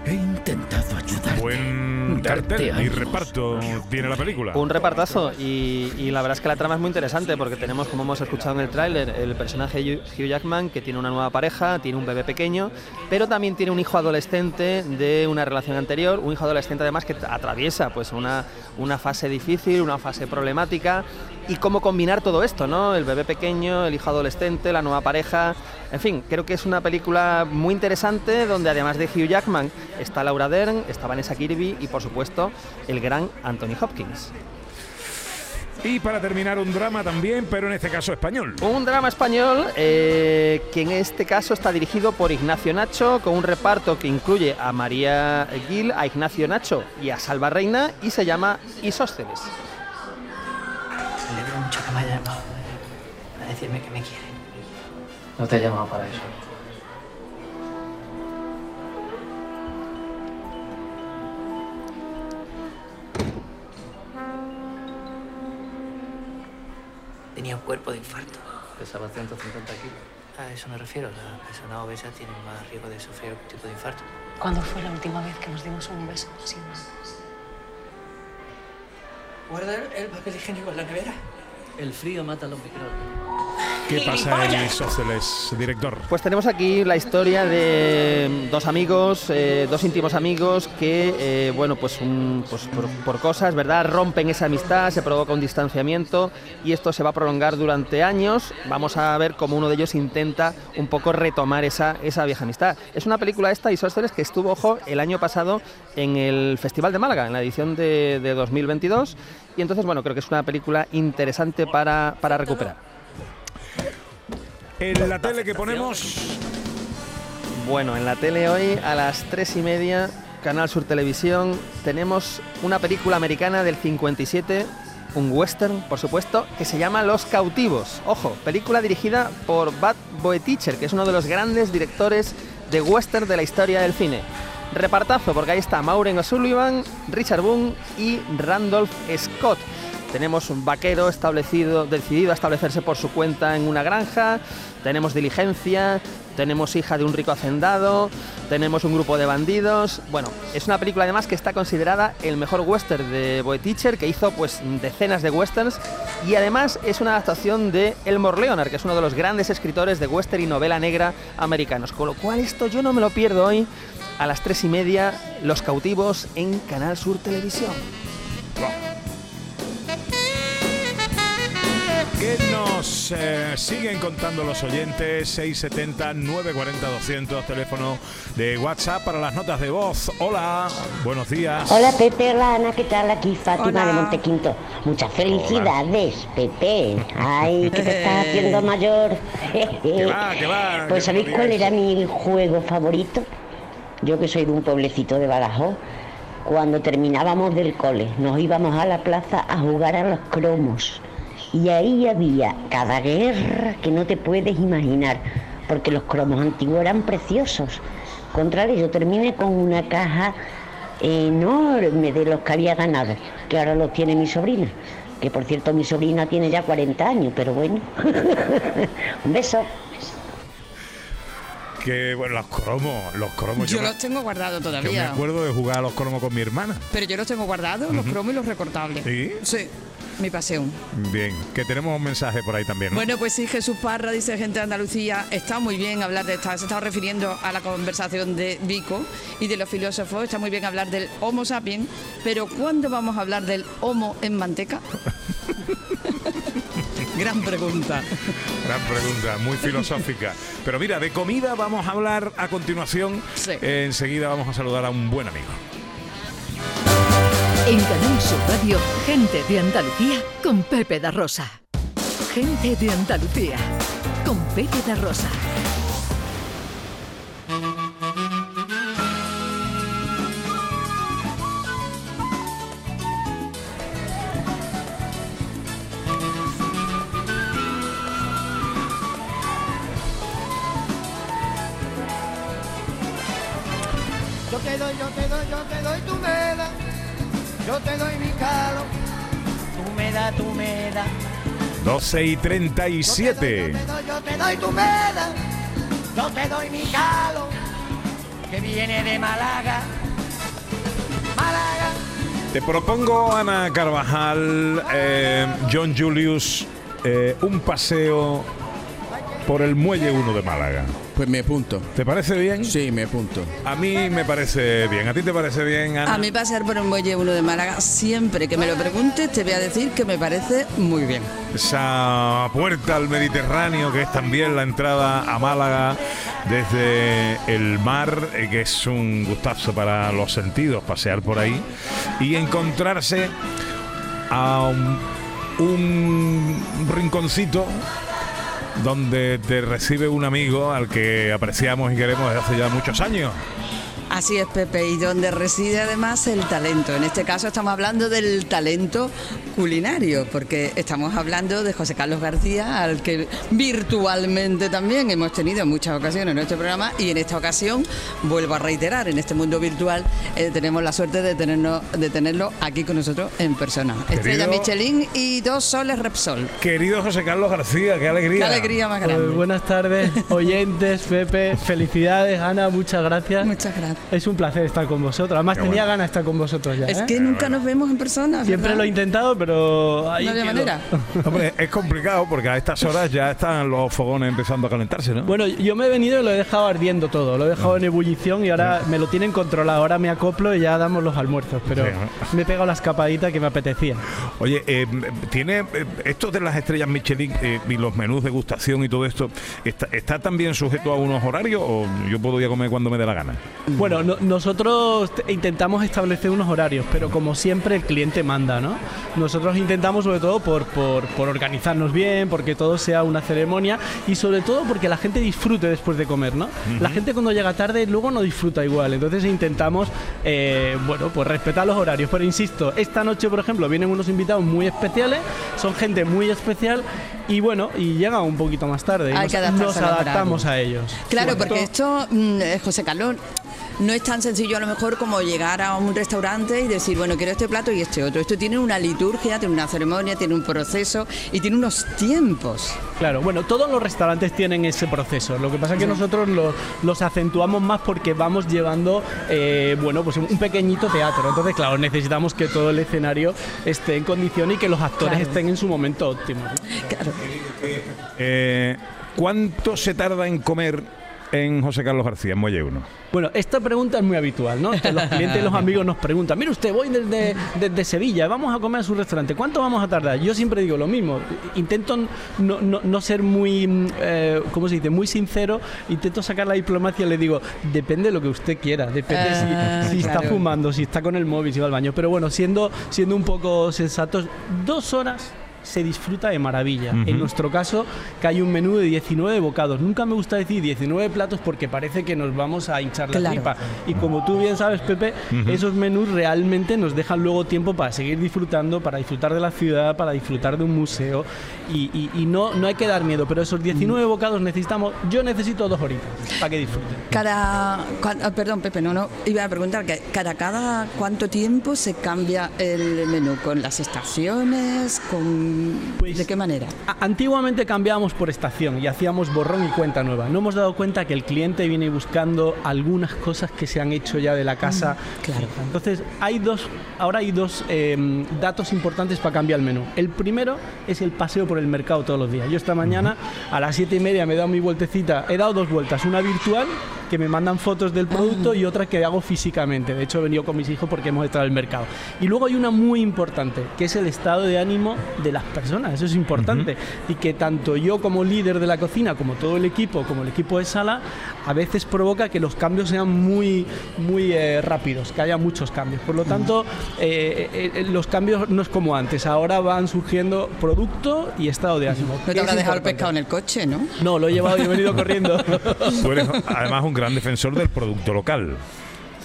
He intentado ayudarte. Buen cartel y reparto tiene la película. Un repartazo y, y la verdad es que la trama es muy interesante porque tenemos, como hemos escuchado en el tráiler, el personaje Hugh Hugh Jackman que tiene una nueva pareja, tiene un bebé pequeño, pero también tiene un hijo adolescente de una relación anterior, un hijo adolescente además que atraviesa pues una, una fase difícil, una fase problemática y cómo combinar todo esto, ¿no? El bebé pequeño, el hijo adolescente, la nueva pareja, en fin, creo que es una película muy interesante donde además de Hugh Jackman está Laura Dern, está Vanessa Kirby y por supuesto el gran Anthony Hopkins. Y para terminar, un drama también, pero en este caso español. Un drama español eh, que en este caso está dirigido por Ignacio Nacho, con un reparto que incluye a María Gil, a Ignacio Nacho y a Salva Reina, y se llama Isósceles. Me que haya llamado para decirme que me quiere. No te he llamado para eso. Tenía un cuerpo de infarto. Pesaba 150 kilos. A eso me refiero. La persona obesa tiene más riesgo de sufrir algún tipo de infarto. ¿Cuándo fue la última vez que nos dimos un beso sin más? Guarda el papel higiénico en la nevera. El frío mata a los microbios. ¿Qué pasa en Isósceles, director? Pues tenemos aquí la historia de dos amigos, eh, dos íntimos amigos que, eh, bueno, pues, un- pues por, por cosas, ¿verdad? Rompen esa amistad, se provoca un distanciamiento y esto se va a prolongar durante años. Vamos a ver cómo uno de ellos intenta un poco retomar esa, esa vieja amistad. Es una película esta, Isósceles, que estuvo, ojo, el año pasado en el Festival de Málaga, en la edición de, de 2022. Y entonces, bueno, creo que es una película interesante para, para recuperar. En la tele que ponemos. Bueno, en la tele hoy a las tres y media, Canal Sur Televisión, tenemos una película americana del 57, un western, por supuesto, que se llama Los Cautivos. Ojo, película dirigida por Bud Boetticher, que es uno de los grandes directores de western de la historia del cine. Repartazo, porque ahí está Maureen O'Sullivan, Richard Boone y Randolph Scott. Tenemos un vaquero establecido, decidido a establecerse por su cuenta en una granja. Tenemos diligencia, tenemos hija de un rico hacendado, tenemos un grupo de bandidos. Bueno, es una película además que está considerada el mejor western de Boetticher, que hizo pues decenas de westerns. Y además es una adaptación de Elmore Leonard, que es uno de los grandes escritores de western y novela negra americanos. Con lo cual esto yo no me lo pierdo hoy a las tres y media, Los Cautivos en Canal Sur Televisión. ¿Qué nos eh, siguen contando los oyentes? 670 940 200, teléfono de WhatsApp para las notas de voz. Hola, buenos días. Hola Pepe, hola Ana, ¿qué tal? Aquí Fátima Hola. de Montequinto. Muchas felicidades, Pepe. Ay, que te estás haciendo mayor. Va, va, Pues ¿sabéis cuál era mi juego favorito? Yo que soy de un pueblecito de Badajoz. Cuando terminábamos del cole, nos íbamos a la plaza a jugar a los cromos. Y ahí había cada guerra que no te puedes imaginar, porque los cromos antiguos eran preciosos. Contrario, yo terminé con una caja enorme de los que había ganado, que ahora los tiene mi sobrina. Que por cierto, mi sobrina tiene ya 40 años, pero bueno. Un beso. Que bueno, los cromos, los cromos. Yo me- los tengo guardados Yo me todavía. acuerdo de jugar a los cromos con mi hermana. Pero yo los tengo guardados, los cromos y los recortables. ¿Sí? Sí, mi pasión. Bien, que tenemos un mensaje por ahí también. ¿no? Bueno, pues sí, Jesús Parra, dice gente de Andalucía, está muy bien hablar de esta, se está refiriendo a la conversación de Vico y de los filósofos, está muy bien hablar del Homo sapiens, pero ¿cuándo vamos a hablar del Homo en manteca? Gran pregunta. Gran pregunta, muy filosófica. Pero mira, de comida vamos a hablar a continuación. Eh, enseguida vamos a saludar a un buen amigo. En Canal Sur Radio, gente de Andalucía con Pepe da Rosa. Gente de Andalucía con Pepe da Rosa. Yo te doy mi calo. Tú me das, tú me das. 12 y 37. Yo te doy tu meda. Yo te doy mi calo. Que viene de Málaga. Málaga. Te propongo, Ana Carvajal, eh, John Julius, eh, un paseo por el Muelle 1 de Málaga. Pues me apunto. ¿Te parece bien? Sí, me apunto. A mí me parece bien. ¿A ti te parece bien, Ana? A mí pasar por el muelle 1 de Málaga, siempre que me lo preguntes, te voy a decir que me parece muy bien. Esa puerta al Mediterráneo, que es también la entrada a Málaga desde el mar, eh, que es un gustazo para los sentidos, pasear por ahí y encontrarse a un, un rinconcito donde te recibe un amigo al que apreciamos y queremos desde hace ya muchos años. Así es, Pepe, y donde reside además el talento. En este caso estamos hablando del talento culinario, porque estamos hablando de José Carlos García, al que virtualmente también hemos tenido en muchas ocasiones en nuestro programa, y en esta ocasión, vuelvo a reiterar, en este mundo virtual eh, tenemos la suerte de, tenernos, de tenerlo aquí con nosotros en persona. Estrella Michelin y dos soles Repsol. Querido José Carlos García, qué alegría. Qué alegría más grande. Pues buenas tardes, oyentes, Pepe, felicidades, Ana, muchas gracias. Muchas gracias. Es un placer estar con vosotros. Además Qué tenía bueno. ganas de estar con vosotros ya. Es ¿eh? que nunca nos vemos en persona. Siempre ¿verdad? lo he intentado, pero ahí No había manera. Hombre, es complicado porque a estas horas ya están los fogones empezando a calentarse, ¿no? Bueno, yo me he venido y lo he dejado ardiendo todo, lo he dejado en ebullición y ahora me lo tienen controlado. Ahora me acoplo y ya damos los almuerzos, pero Sí, me he pegado la escapadita que me apetecía. Oye, eh, ¿tiene eh, esto de las estrellas Michelin eh, y los menús de gustación y todo esto, está, está también sujeto a unos horarios o yo puedo ir a comer cuando me dé la gana? Bueno, no- nosotros te- intentamos establecer unos horarios, pero como siempre el cliente manda, ¿no? Nosotros intentamos sobre todo por, por, por organizarnos bien, porque todo sea una ceremonia y sobre todo porque la gente disfrute después de comer, ¿no? La gente cuando llega tarde luego no disfruta igual, entonces intentamos, eh, bueno, pues respetar los horarios, pero insisto, esta noche por ejemplo vienen unos invitados muy especiales, son gente muy especial y bueno, y llegan un poquito más tarde y nos, que nos adaptamos a ellos. Claro, porque esto, mm, José Carlos, no es tan sencillo a lo mejor como llegar a un restaurante y decir, bueno, quiero este plato y este otro. Esto tiene una liturgia, tiene una ceremonia, tiene un proceso y tiene unos tiempos. Claro, bueno, todos los restaurantes tienen ese proceso. Lo que pasa es que Sí. nosotros lo- los acentuamos más porque vamos llevando, eh, bueno, pues un pequeñito teatro. Entonces, claro, necesitamos que todo el escenario esté en condición y que los actores Claro. estén en su momento óptimo. ¿no? Eh, ¿Cuánto se tarda en comer en José Carlos García, en Muelle 1? Bueno, esta pregunta es muy habitual, ¿no? Los clientes y los amigos nos preguntan, mire usted, voy desde, desde Sevilla, vamos a comer a su restaurante, ¿cuánto vamos a tardar? Yo siempre digo lo mismo, intento no, no- no ser muy, mm, eh, ¿cómo se dice?, muy sincero, intento sacar la diplomacia y le digo, depende de lo que usted quiera, depende si- Ah, si, está claro. fumando, si está con el móvil, si va al baño, pero bueno, siendo, siendo un poco sensatos, dos horas se disfruta de maravilla. En nuestro caso, que hay un menú de 19 bocados. Nunca me gusta decir 19 platos porque parece que nos vamos a hinchar la Claro. tripa. Y como tú bien sabes, Pepe, esos menús realmente nos dejan luego tiempo para seguir disfrutando, para disfrutar de la ciudad, para disfrutar de un museo. Y, y- y no, no hay que dar miedo, pero esos 19 bocados necesitamos, yo necesito dos horitas para que disfruten. Cada, cua- ah, perdón, Pepe, no, no, iba a preguntar que cada, cada cuánto tiempo se cambia el menú, con las estaciones, con Pues ¿de qué manera? Antiguamente cambiábamos por estación y hacíamos borrón y cuenta nueva. No hemos dado cuenta que el cliente viene buscando algunas cosas que se han hecho ya de la casa. claro. Entonces, hay dos, ahora hay dos eh, datos importantes para cambiar el menú. El primero es el paseo por el mercado todos los días. Yo esta mañana a las siete y media me he dado mi vueltecita. He dado dos vueltas, una virtual que me mandan fotos del producto y otra que hago físicamente. De hecho, he venido con mis hijos porque hemos estado en el mercado. Y luego hay una muy importante, que es el estado de ánimo de las personas. Eso es importante. Y que tanto yo como líder de la cocina, como todo el equipo, como el equipo de sala, a veces provoca que los cambios sean muy, muy eh, rápidos, que haya muchos cambios. Por lo tanto, eh, eh, los cambios no es como antes. Ahora van surgiendo producto y estado de ánimo. No te habrá dejado el pescado en el coche, ¿no? No, lo he llevado y he venido corriendo. Tú eres además un gran defensor del producto local.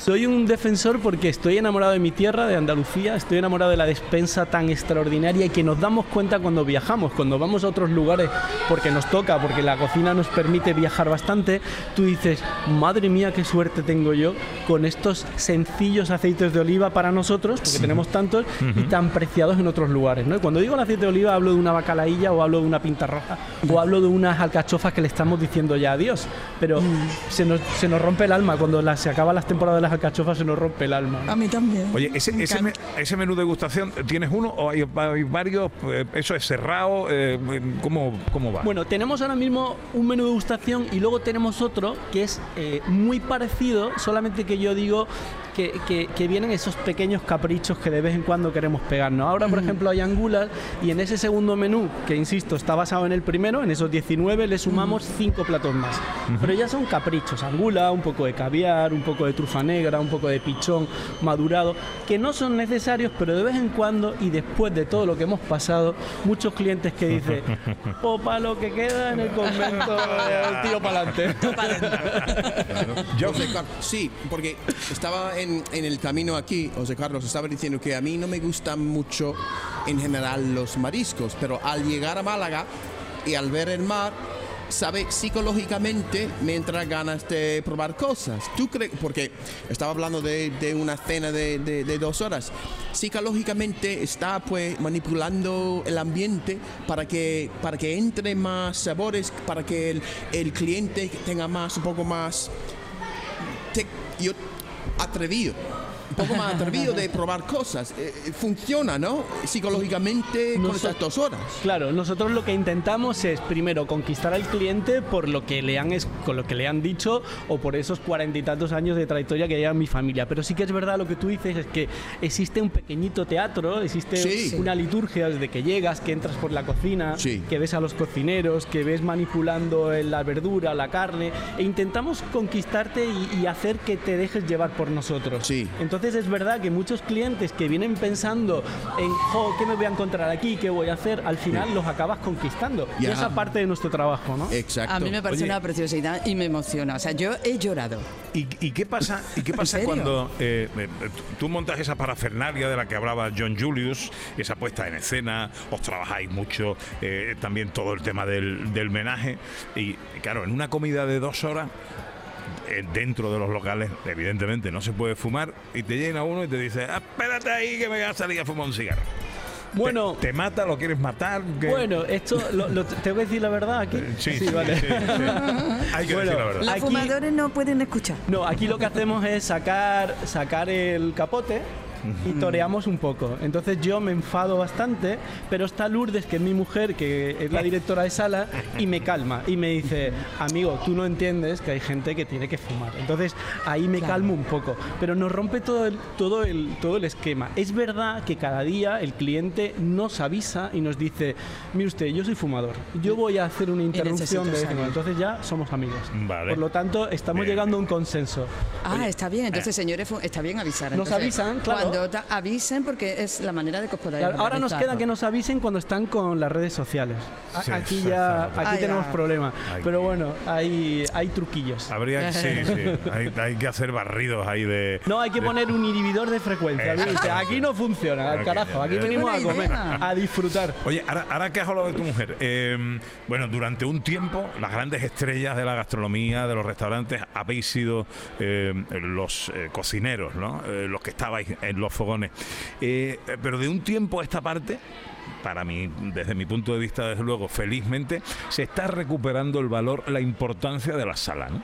Soy un defensor porque estoy enamorado de mi tierra, de Andalucía, estoy enamorado de la despensa tan extraordinaria y que nos damos cuenta cuando viajamos, cuando vamos a otros lugares porque nos toca, porque la cocina nos permite viajar bastante, tú dices, madre mía, qué suerte tengo yo con estos sencillos aceites de oliva para nosotros, porque tenemos tantos y tan preciados en otros lugares. ¿no? Y cuando digo el aceite de oliva hablo de una bacalaílla o hablo de una pinta roja o hablo de unas alcachofas que le estamos diciendo ya adiós. Pero se, nos, se nos rompe el alma cuando la- se acaban las temporadas de las alcachofas, se nos rompe el alma. A mí también. Oye, ese, ese, me- ese menú de degustación, ¿tienes uno o hay, hay varios? Eh, ¿Eso es cerrado? Eh, ¿cómo, ¿Cómo va? Bueno, tenemos ahora mismo un menú de degustación y luego tenemos otro que es eh, muy parecido, solamente que yo digo que, que- que vienen esos pequeños caprichos que de vez en cuando queremos pegarnos. Ahora, por ejemplo, hay angulas y en ese segundo menú, que insisto, está basado en el primero, en esos 19, le sumamos 5 platos más. Pero ya son caprichos, angula, un poco de caviar, un poco de trufa negra, un poco de pichón madurado, que no son necesarios, pero de vez en cuando y después de todo lo que hemos pasado, muchos clientes que dicen, popa lo que queda en el convento, el tío para adelante. Sí, porque estaba en, en el camino aquí, José Carlos estaba diciendo que a mí no me gustan mucho en general los mariscos, pero al llegar a Málaga y al ver el mar, sabe psicológicamente me entra ganas de probar cosas. ¿Tú crees? Porque estaba hablando de, de una cena de, de- de dos horas. Psicológicamente está pues manipulando el ambiente para que, para que entre más sabores, para que el, el cliente tenga más, un poco más te- yo, atrevido. Un poco más atrevido de probar cosas. Eh, eh, funciona, ¿no? Psicológicamente con estas dos horas. Claro, nosotros lo que intentamos es primero conquistar al cliente por lo que le han es- con lo que le han dicho o por esos cuarenta y tantos años de trayectoria que lleva mi familia. Pero sí que es verdad lo que tú dices es que existe un pequeñito teatro, existe Sí. una liturgia desde que llegas, que entras por la cocina, que ves a los cocineros, que ves manipulando la verdura, la carne, e intentamos conquistarte y, y hacer que te dejes llevar por nosotros. Entonces es verdad que muchos clientes que vienen pensando en, jo, ¿qué me voy a encontrar aquí? ¿Qué voy a hacer? Al final los acabas conquistando. Y esa parte de nuestro trabajo, ¿no? Exacto. A mí me parece Oye. una preciosidad y me emociona. O sea, yo he llorado. ¿Y, y qué pasa, y qué pasa cuando eh, eh, tú montas esa parafernalia de la que hablaba John Julius, esa puesta en escena, os trabajáis mucho, eh, también todo el tema del, del menaje, y claro, en una comida de dos horas, dentro de los locales, evidentemente no se puede fumar, y te llena uno y te dice, "Ah, espérate ahí que me voy a salir a fumar un cigarro. Bueno. ¿Te, te mata? ¿Lo quieres matar? ¿Qué? Bueno, esto, lo, lo- ¿tengo que decir la verdad aquí? sí, sí, vale. sí, sí. Hay que decir la verdad. Los Aquí- fumadores no pueden escuchar. No, aquí lo que hacemos es sacar, sacar el capote y toreamos un poco. Entonces yo me enfado bastante, pero está Lourdes, que es mi mujer, que es la directora de sala, y me calma y me dice, amigo, tú no entiendes que hay gente que tiene que fumar. Entonces ahí me Claro. calmo un poco, pero nos rompe todo el, todo, el, todo el esquema. Es verdad que cada día el cliente nos avisa y nos dice, mire usted, yo soy fumador, yo voy a hacer una interrupción de vez en salir". cuando". Entonces ya somos amigos. Vale. Por lo tanto, estamos Bien. llegando a un consenso. Ah, está bien. Entonces, señores, está bien avisar. Nos Entonces, avisan, claro. Cuando ta- avisen, porque es la manera de que os podáis Claro, ahora nos queda que nos avisen cuando están con las redes sociales. A- Sí, aquí ya aquí Ah, tenemos ya. problemas. Ay. Pero bueno, hay, hay truquillos. Habría sí, sí. Hay, hay que hacer barridos ahí de. No, hay que de- poner un inhibidor de frecuencia. Aquí no funciona, al Ok, carajo. Aquí ya. venimos a Qué buena comer, idea. a disfrutar. Oye, ahora, ahora que has hablado de tu mujer, eh, bueno, durante un tiempo las grandes estrellas de la gastronomía, de los restaurantes, habéis sido eh, los eh, cocineros, ¿no? Eh, los que estabais en los fogones. Eh, pero de un tiempo a esta parte, para mí, desde mi punto de vista, desde luego, felizmente, se está recuperando el valor, la importancia de la sala, ¿no?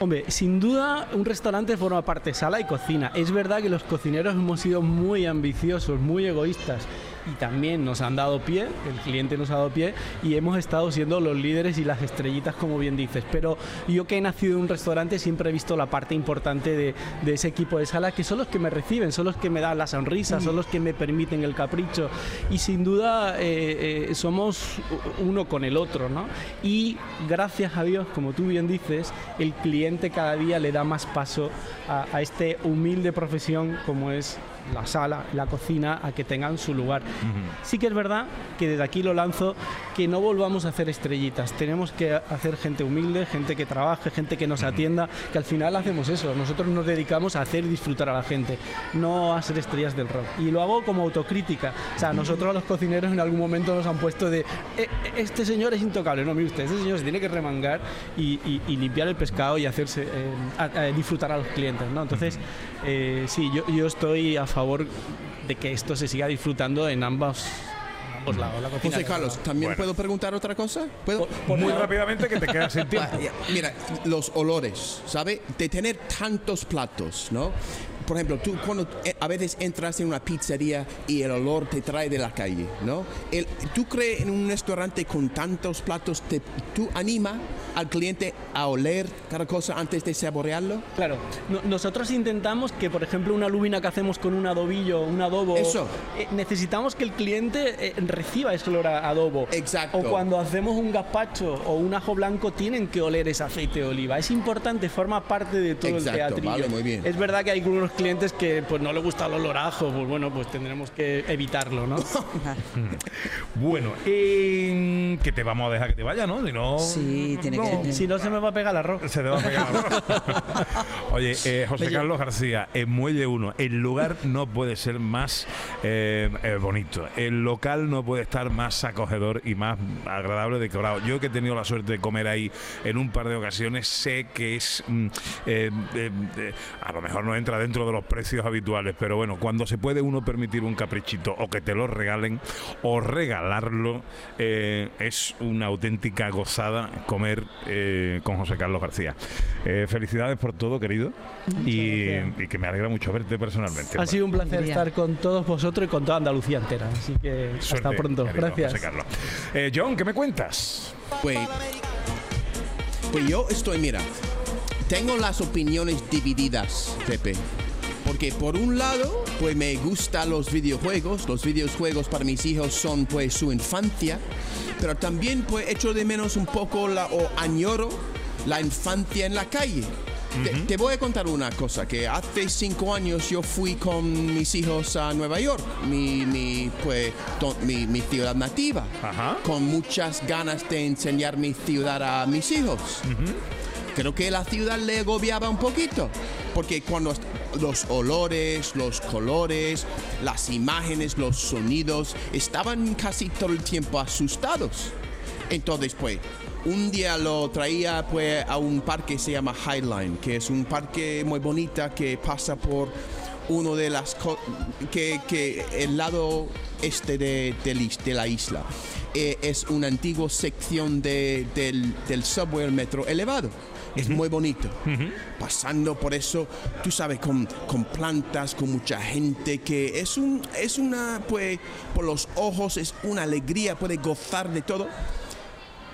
Hombre, sin duda un restaurante forma parte sala y cocina. Es verdad que los cocineros hemos sido muy ambiciosos, muy egoístas y también nos han dado pie, el cliente nos ha dado pie y hemos estado siendo los líderes y las estrellitas, como bien dices. Pero yo que he nacido en un restaurante siempre he visto la parte importante de, de ese equipo de sala, que son los que me reciben, son los que me dan la sonrisa, son los que me permiten el capricho y sin duda eh, eh, somos uno con el otro, ¿no? Y gracias a Dios, como tú bien dices, el cliente cada día le da más paso a, a este humilde profesión como es la sala, la cocina, a que tengan su lugar. Sí que es verdad que desde aquí lo lanzo, que no volvamos a hacer estrellitas. Tenemos que hacer gente humilde, gente que trabaje, gente que nos atienda, que al final hacemos eso. Nosotros nos dedicamos a hacer disfrutar a la gente, no a ser estrellas del rock. Y lo hago como autocrítica. O sea, nosotros los cocineros en algún momento nos han puesto de, "Eh, este señor es intocable. No, mire usted, este señor se tiene que remangar y, y- y limpiar el pescado y hacerse eh, a- a disfrutar a los clientes, ¿no? Entonces, eh, sí, yo, yo estoy a favor de que esto se siga disfrutando en ambos, lados. La cocina José Carlos. ¿también puedo preguntar otra cosa? ¿Puedo? Muy rápidamente que te quedas sin tiempo. Mira, los olores, ¿sabe? De tener tantos platos, ¿no? Por ejemplo, tú cuando eh, a veces entras en una pizzería y el olor te trae de la calle, ¿no? El- ¿Tú crees en un restaurante con tantos platos, te, tú anima al cliente a oler cada cosa antes de saborearlo? Claro, no- nosotros intentamos que, por ejemplo, una lubina que hacemos con un adobillo, un adobo, Eso. eh, necesitamos que el cliente eh, reciba ese olor a adobo. Exacto. O cuando hacemos un gazpacho o un ajo blanco, tienen que oler ese aceite de oliva. Es importante, forma parte de todo Exacto, el teatrillo. vale, muy bien. Es verdad que hay algunos clientes que pues no les gusta el olor a ajo, pues bueno, pues tendremos que evitarlo, ¿no? Bueno, eh, que te vamos a dejar que te vaya, ¿no? Si no, Sí, tiene no. que- Si no, se me va a pegar el arroz. Se te va a pegar. Oye, eh, José Bello. Carlos García, en Muelle 1, el lugar no puede ser más eh, eh, bonito. El local no puede estar más acogedor y más agradable decorado. Yo que he tenido la suerte de comer ahí en un par de ocasiones, sé que es. mm, eh, eh, eh, a lo mejor no entra dentro de los precios habituales, pero bueno, cuando se puede uno permitir un caprichito o que te lo regalen o regalarlo, eh, es una auténtica gozada comer eh, con José Carlos García. Eh, felicidades por todo, querido, y, que me alegra mucho verte personalmente. Ha sido un placer estar con todos vosotros y con toda Andalucía entera. Así que hasta pronto. querido Gracias. José Carlos. Eh, John, ¿qué me cuentas? Pues, pues yo estoy, mira, tengo las opiniones divididas, Pepe. Porque por un lado, pues me gustan los videojuegos. Los videojuegos para mis hijos son pues su infancia. Pero también pues echo de menos un poco la, o añoro la infancia en la calle. Te, te voy a contar una cosa, que hace cinco años yo fui con mis hijos a Nueva York, mi, mi, pues, to- mi, mi ciudad nativa, con muchas ganas de enseñar mi ciudad a mis hijos. Creo que la ciudad le agobiaba un poquito, porque cuando los olores, los colores, las imágenes, los sonidos, estaban casi todo el tiempo asustados. Entonces, pues, un día lo traía pues a un parque que se llama Highline, que es un parque muy bonita que pasa por uno de las que, que el lado este de, is- de la isla. Eh, es una antigua sección de- del, del subway, el metro elevado. Es muy bonito. Pasando por eso, tú sabes, con, con plantas, con mucha gente, que es, un, es una, pues, por los ojos, es una alegría, puede gozar de todo.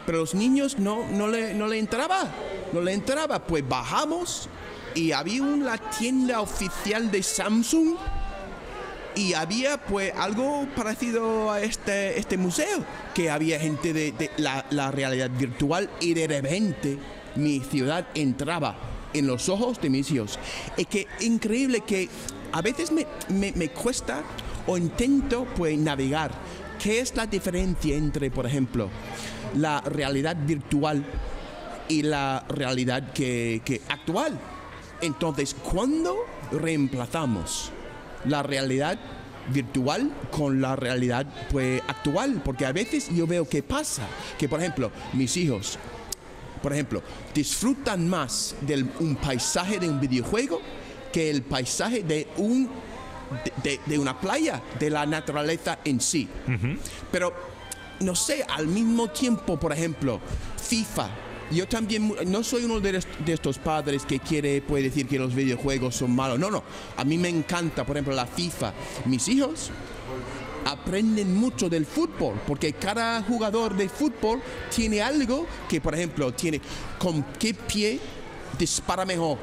Pero los niños no, no, le, no le entraba. No le entraba. Pues bajamos y había una tienda oficial de Samsung y había pues algo parecido a este, este museo, que había gente de, de la, la realidad virtual y de repente mi ciudad entraba en los ojos de mis hijos. Es que increíble que a veces me, me, me cuesta o intento pues navegar. ¿Qué es la diferencia entre, por ejemplo, la realidad virtual y la realidad que, que actual? Entonces, ¿cuándo reemplazamos la realidad virtual con la realidad pues actual? Porque a veces yo veo que pasa, que por ejemplo, mis hijos, por ejemplo, disfrutan más de un paisaje de un videojuego que el paisaje de un de, una playa, de la naturaleza en sí. Pero, no sé, al mismo tiempo, por ejemplo, FIFA. Yo también no soy uno de, de estos padres que quiere puede decir que los videojuegos son malos. No, no. A mí me encanta, por ejemplo, la FIFA. Mis hijos aprenden mucho del fútbol, porque cada jugador de fútbol tiene algo que, por ejemplo, tiene con qué pie dispara mejor.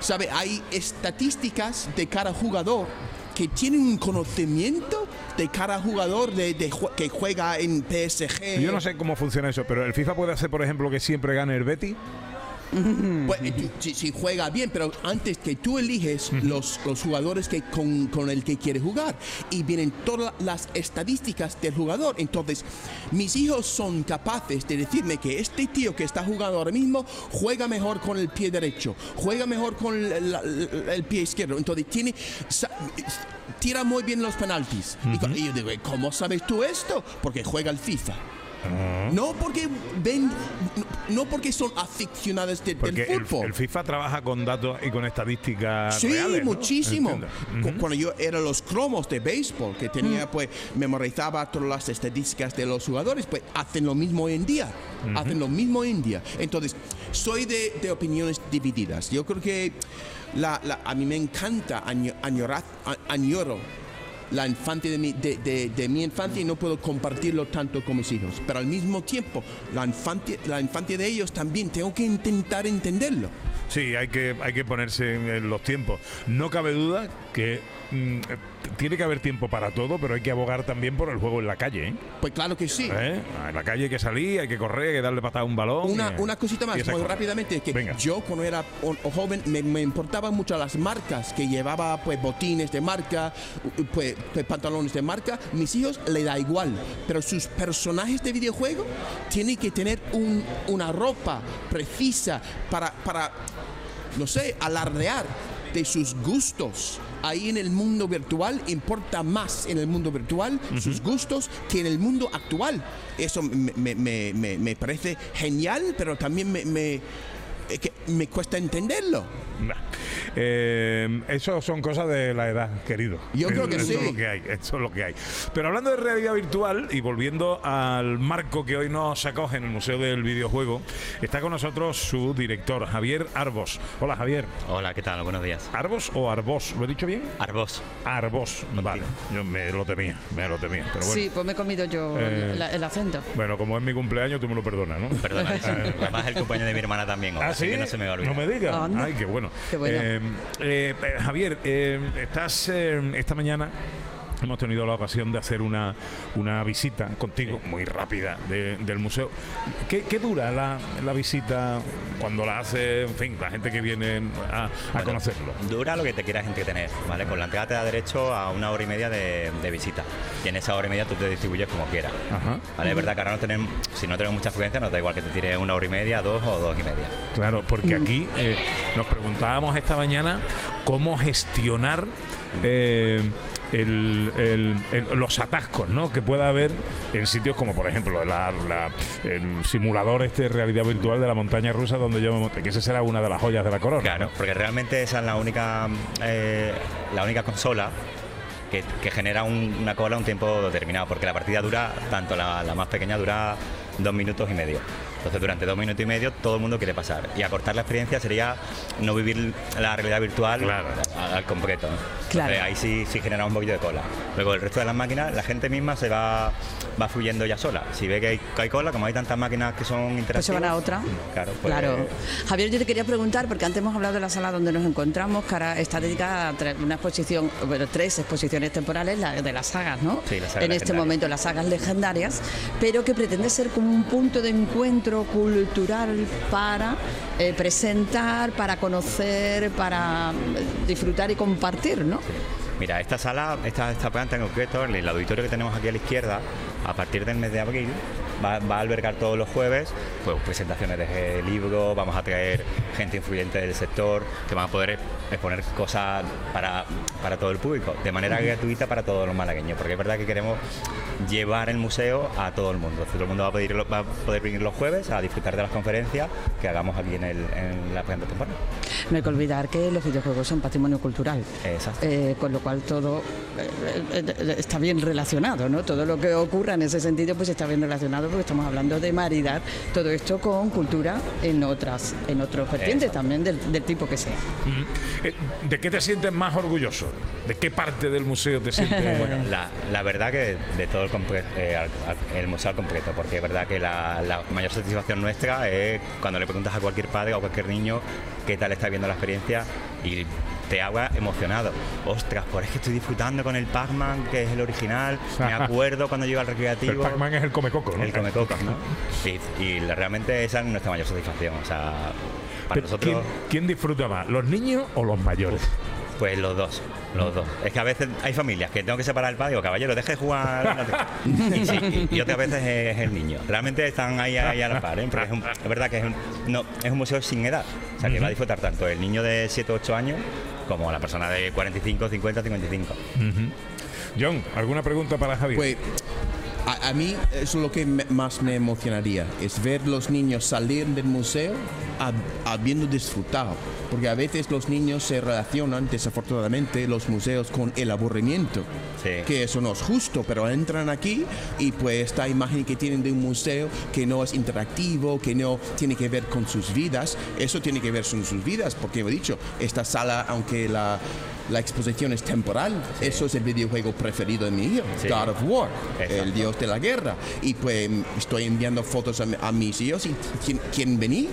¿Sabe? Hay estadísticas de cada jugador que tienen un conocimiento de cada jugador de, que juega en PSG. Yo no sé cómo funciona eso, pero el FIFA puede hacer, por ejemplo, que siempre gane el Betty. Pues, eh, si, si juega bien, pero antes que tú eliges los, los jugadores que con, con el que quieres jugar y vienen todas las estadísticas del jugador. Entonces, mis hijos son capaces de decirme que este tío que está jugando ahora mismo juega mejor con el pie derecho, juega mejor con el, la- el pie izquierdo. Entonces, tiene tira muy bien los penaltis. Y co- y yo digo, ¿cómo sabes tú esto? Porque juega el FIFA. No porque ven, no, porque son aficionados de- del Porque fútbol. el FIFA trabaja con datos y con estadísticas Sí, reales, ¿no? muchísimo. Cuando yo era los cromos de béisbol, que tenía, pues, memorizaba todas las estadísticas de los jugadores, pues hacen lo mismo hoy en día. Hacen lo mismo hoy en día. Entonces, soy de, de opiniones divididas. Yo creo que la, la- a mí me encanta año- añorar, añoro la infancia de mi, de, de- mi infancia y no puedo compartirlo tanto con mis hijos. Pero al mismo tiempo, la infancia, la infancia de ellos también tengo que intentar entenderlo. Sí, hay que, hay que ponerse en los tiempos. No cabe duda que mm, tiene que haber tiempo para todo, pero hay que abogar también por el juego en la calle. ¿eh? Pues claro que sí. ¿Eh? En la calle hay que salir, hay que correr, hay que darle patada a un balón. Una, y- una cosita más, muy rápidamente, que Venga. yo cuando era joven me, me importaban mucho las marcas, que llevaba pues botines de marca, pues, pues, pantalones de marca, mis hijos le da igual, pero sus personajes de videojuego tienen que tener un- una ropa precisa para, para, no sé, alardear de sus gustos. Ahí en el mundo virtual importa más en el mundo virtual sus gustos que en el mundo actual. Eso me, me- me- me- me parece genial, pero también me, eh, que me cuesta entenderlo. Nah. Eh, eso son cosas de la edad, querido. Yo creo que eso sí. Es lo que hay, eso es lo que hay. Pero hablando de realidad virtual y volviendo al marco que hoy nos acoge en el Museo del Videojuego, está con nosotros su director, Javier Arbos. Hola, Javier. Hola, ¿qué tal? Buenos días. ¿Arbos o Arbos? ¿Lo he dicho bien? Arbos. Arbos, vale. Yo me lo temía, me lo temía. Pero bueno. Sí, pues me he comido yo Eh, el, el acento. Bueno, como es mi cumpleaños, tú me lo perdonas, ¿no? Perdona, además el cumpleaños de mi hermana también, hoy, ¿Ah, así sí? que no se me va a olvidar. No me digas. Anda. Ay, qué bueno. Qué bueno. Eh, eh, eh, Javier, eh, estás eh, esta mañana. Hemos tenido la ocasión de hacer una, una visita contigo muy rápida de- del museo. ¿Qué, qué dura la, la visita cuando la hace, en fin, la gente que viene a, a Bueno, conocerlo? Dura lo que te quieras entretener, ¿vale? Con la entrada te da derecho a una hora y media de, de visita. Y en esa hora y media tú te distribuyes como quieras. ¿Vale? Es verdad que ahora no tenemos, si no tenemos mucha afluencia, nos da igual que te tires una hora y media, dos o dos y media. Claro, porque aquí eh, nos preguntábamos esta mañana cómo gestionar eh, el- el- el- los atascos ¿no? que pueda haber en sitios como, por ejemplo, la- la- el simulador este de realidad virtual de la montaña rusa donde yo me monté, que esa será una de las joyas de la corona. Claro, porque realmente esa es la única, eh, la única consola que, que genera un- una cola un tiempo determinado, porque la partida dura, tanto la, la más pequeña dura dos minutos y medio. Entonces durante dos minutos y medio todo el mundo quiere pasar. Y acortar la experiencia sería no vivir la realidad virtual al, al completo. ¿no? Claro. Entonces, ahí sí, sí genera un poquito de cola. Luego el resto de las máquinas, la gente misma se va, va fluyendo ya sola. Si ve que hay, que hay cola, como hay tantas máquinas que son interactivas... Pues se van a otra. Claro, pues- Claro. Javier, yo te quería preguntar, porque antes hemos hablado de la sala donde nos encontramos, que ahora está dedicada a una exposición, bueno, tres exposiciones temporales, la de las sagas, ¿no? Sí, las sagas en este momento, las sagas legendarias, pero que pretende ser como un punto de encuentro cultural para eh, presentar, para conocer, para eh, disfrutar y compartir, ¿no? Mira, esta sala, esta, esta planta en concreto, el, el auditorio que tenemos aquí a la izquierda, a partir del mes de abril, va, va a albergar todos los jueves pues, presentaciones de libros, vamos a traer gente influyente del sector, que van a poder exponer cosas para, para todo el público, de manera gratuita para todos los malagueños, porque es verdad que queremos llevar el museo a todo el mundo. Todo el mundo va a, poder, ir- va a poder venir los jueves a disfrutar de las conferencias que hagamos aquí en, el- en la planta temporal. No hay que olvidar que los videojuegos son patrimonio cultural. Eh, con lo cual todo eh, eh, está bien relacionado, ¿no? Todo lo que ocurra en ese sentido pues está bien relacionado porque estamos hablando de maridar todo esto con cultura en otras, en otros vertientes también del, del tipo que sea. Mm. Eh, ¿De qué te sientes más orgulloso? ¿De qué parte del museo te sientes? Bueno, la, la verdad que de todo el, eh, el museo al completo, porque es verdad que la, la mayor satisfacción nuestra es cuando le preguntas a cualquier padre o a cualquier niño qué tal está viendo la experiencia y te haga emocionado. Ostras, pues es que estoy disfrutando con el Pac-Man, que es el original. Me acuerdo cuando llego al recreativo. El Pac-Man es el comecoco, ¿no? El comecoco, ¿no? Sí, y la- realmente esa es nuestra mayor satisfacción. O sea, Para Pero, nosotros, ¿quién, quién disfruta más, los niños o los mayores? pues los dos, los dos. Es que a veces hay familias que tengo que separar el padre, digo, caballero, deje de jugar. no te-". y, sí, y- y otras veces es el niño. Realmente están ahí, ahí a la par, ¿eh? Porque es, un- es verdad que es un, no, es un museo sin edad. O sea, que va a disfrutar tanto el niño de 7 o 8 años como la persona de 45, 50, 55. Ujú. John, ¿alguna pregunta para Javier? Pues a, a mí eso es lo que me- más me emocionaría, es ver los niños salir del museo hab- habiendo disfrutado. Porque a veces los niños se relacionan, desafortunadamente, los museos con el aburrimiento. Que eso no es justo, pero entran aquí y pues esta imagen que tienen de un museo que no es interactivo, que no tiene que ver con sus vidas, eso tiene que ver con sus vidas, porque he dicho, esta sala, aunque la, la exposición es temporal, eso es el videojuego preferido de mi hijo, Sí. God of War, Exacto. el dios de la guerra. Y pues estoy enviando fotos a, a mis hijos y ¿quién, quién venía?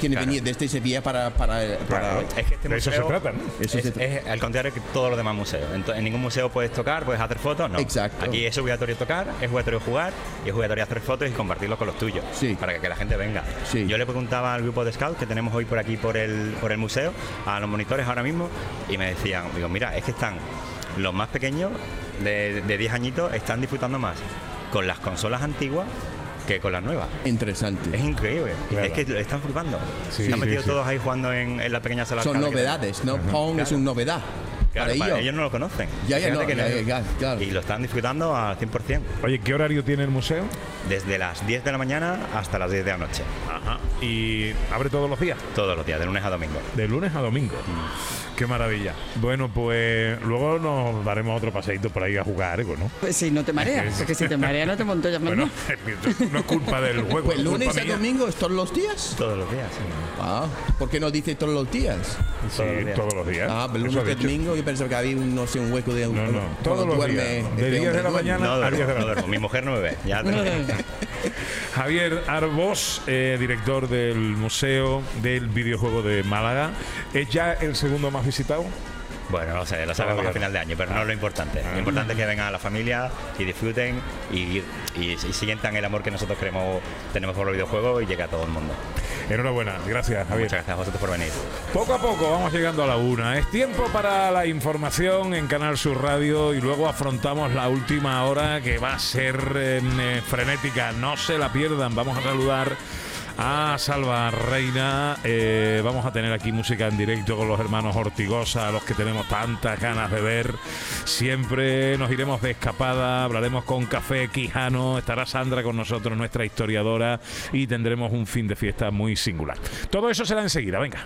¿Quién Claro. venía desde Sevilla para... para, para- Es que este De eso museo se trata, ¿no? Es, trata. es al contrario que todos los demás museos. En, to- en ningún museo puedes tocar, puedes hacer fotos, no. Exacto. Aquí es obligatorio tocar, es obligatorio jugar y es obligatorio hacer fotos y compartirlo con los tuyos. Para que la gente venga. Yo le preguntaba al grupo de scouts que tenemos hoy por aquí por el, por el museo, a los monitores ahora mismo, y me decían, digo, mira, es que están los más pequeños de, de 10 añitos están disfrutando más con las consolas antiguas que con las nuevas. Interesante. Es increíble. Claro. Es que lo están flipando. Sí, están sí, metidos sí. todos ahí jugando en, en la pequeña sala. Son novedades, ¿no? Pong es una novedad. Claro, para para ellos. ellos no lo conocen. Ya, ya, Fíjate no, que ya, no- ya, claro. Y lo están disfrutando al 100%. Oye, ¿qué horario tiene el museo? Desde las 10 de la mañana hasta las 10 de la noche. Ajá. ¿Y abre todos los días? Todos los días, de lunes a domingo. De lunes a domingo. Qué maravilla. Bueno, pues luego nos daremos otro paseíto por ahí a jugar algo, ¿no? Pues si no te mareas, porque si te mareas no te monto ya más Bueno, no. es culpa del juego. Pues es culpa lunes a domingo es todos los días. Todos los días, sí. Ah, ¿por qué no dice todos los días? Sí, todos los días. Ah, pero lunes a domingo yo pensaba que había un, no sé, un hueco de un No, no, todos los días. De 10 de la mañana No a 10 de la. Mi mujer no me ve. Ya Javier Arbós, eh, director del Museo del Videojuego de Málaga. ¿Es ya el segundo más visitado? Bueno, no sé, lo sabemos a final de año, pero no es lo importante. Lo importante es que vengan a la familia y disfruten y, y, y sientan el amor que nosotros queremos, tenemos por los videojuegos y llegue a todo el mundo. Enhorabuena, gracias Javier. Muchas gracias a vosotros por venir. Poco a poco vamos llegando a la una. Es tiempo para la información en Canal Sur Radio y luego afrontamos la última hora que va a ser eh, frenética. No se la pierdan. Vamos a saludar a Salva Reina. Eh, vamos a tener aquí música en directo con los hermanos Ortigosa, a los que tenemos tantas ganas de ver. Siempre nos iremos de escapada, hablaremos con Café Quijano, estará Sandra con nosotros, nuestra historiadora, y tendremos un fin de fiesta muy singular. Todo eso será enseguida, venga.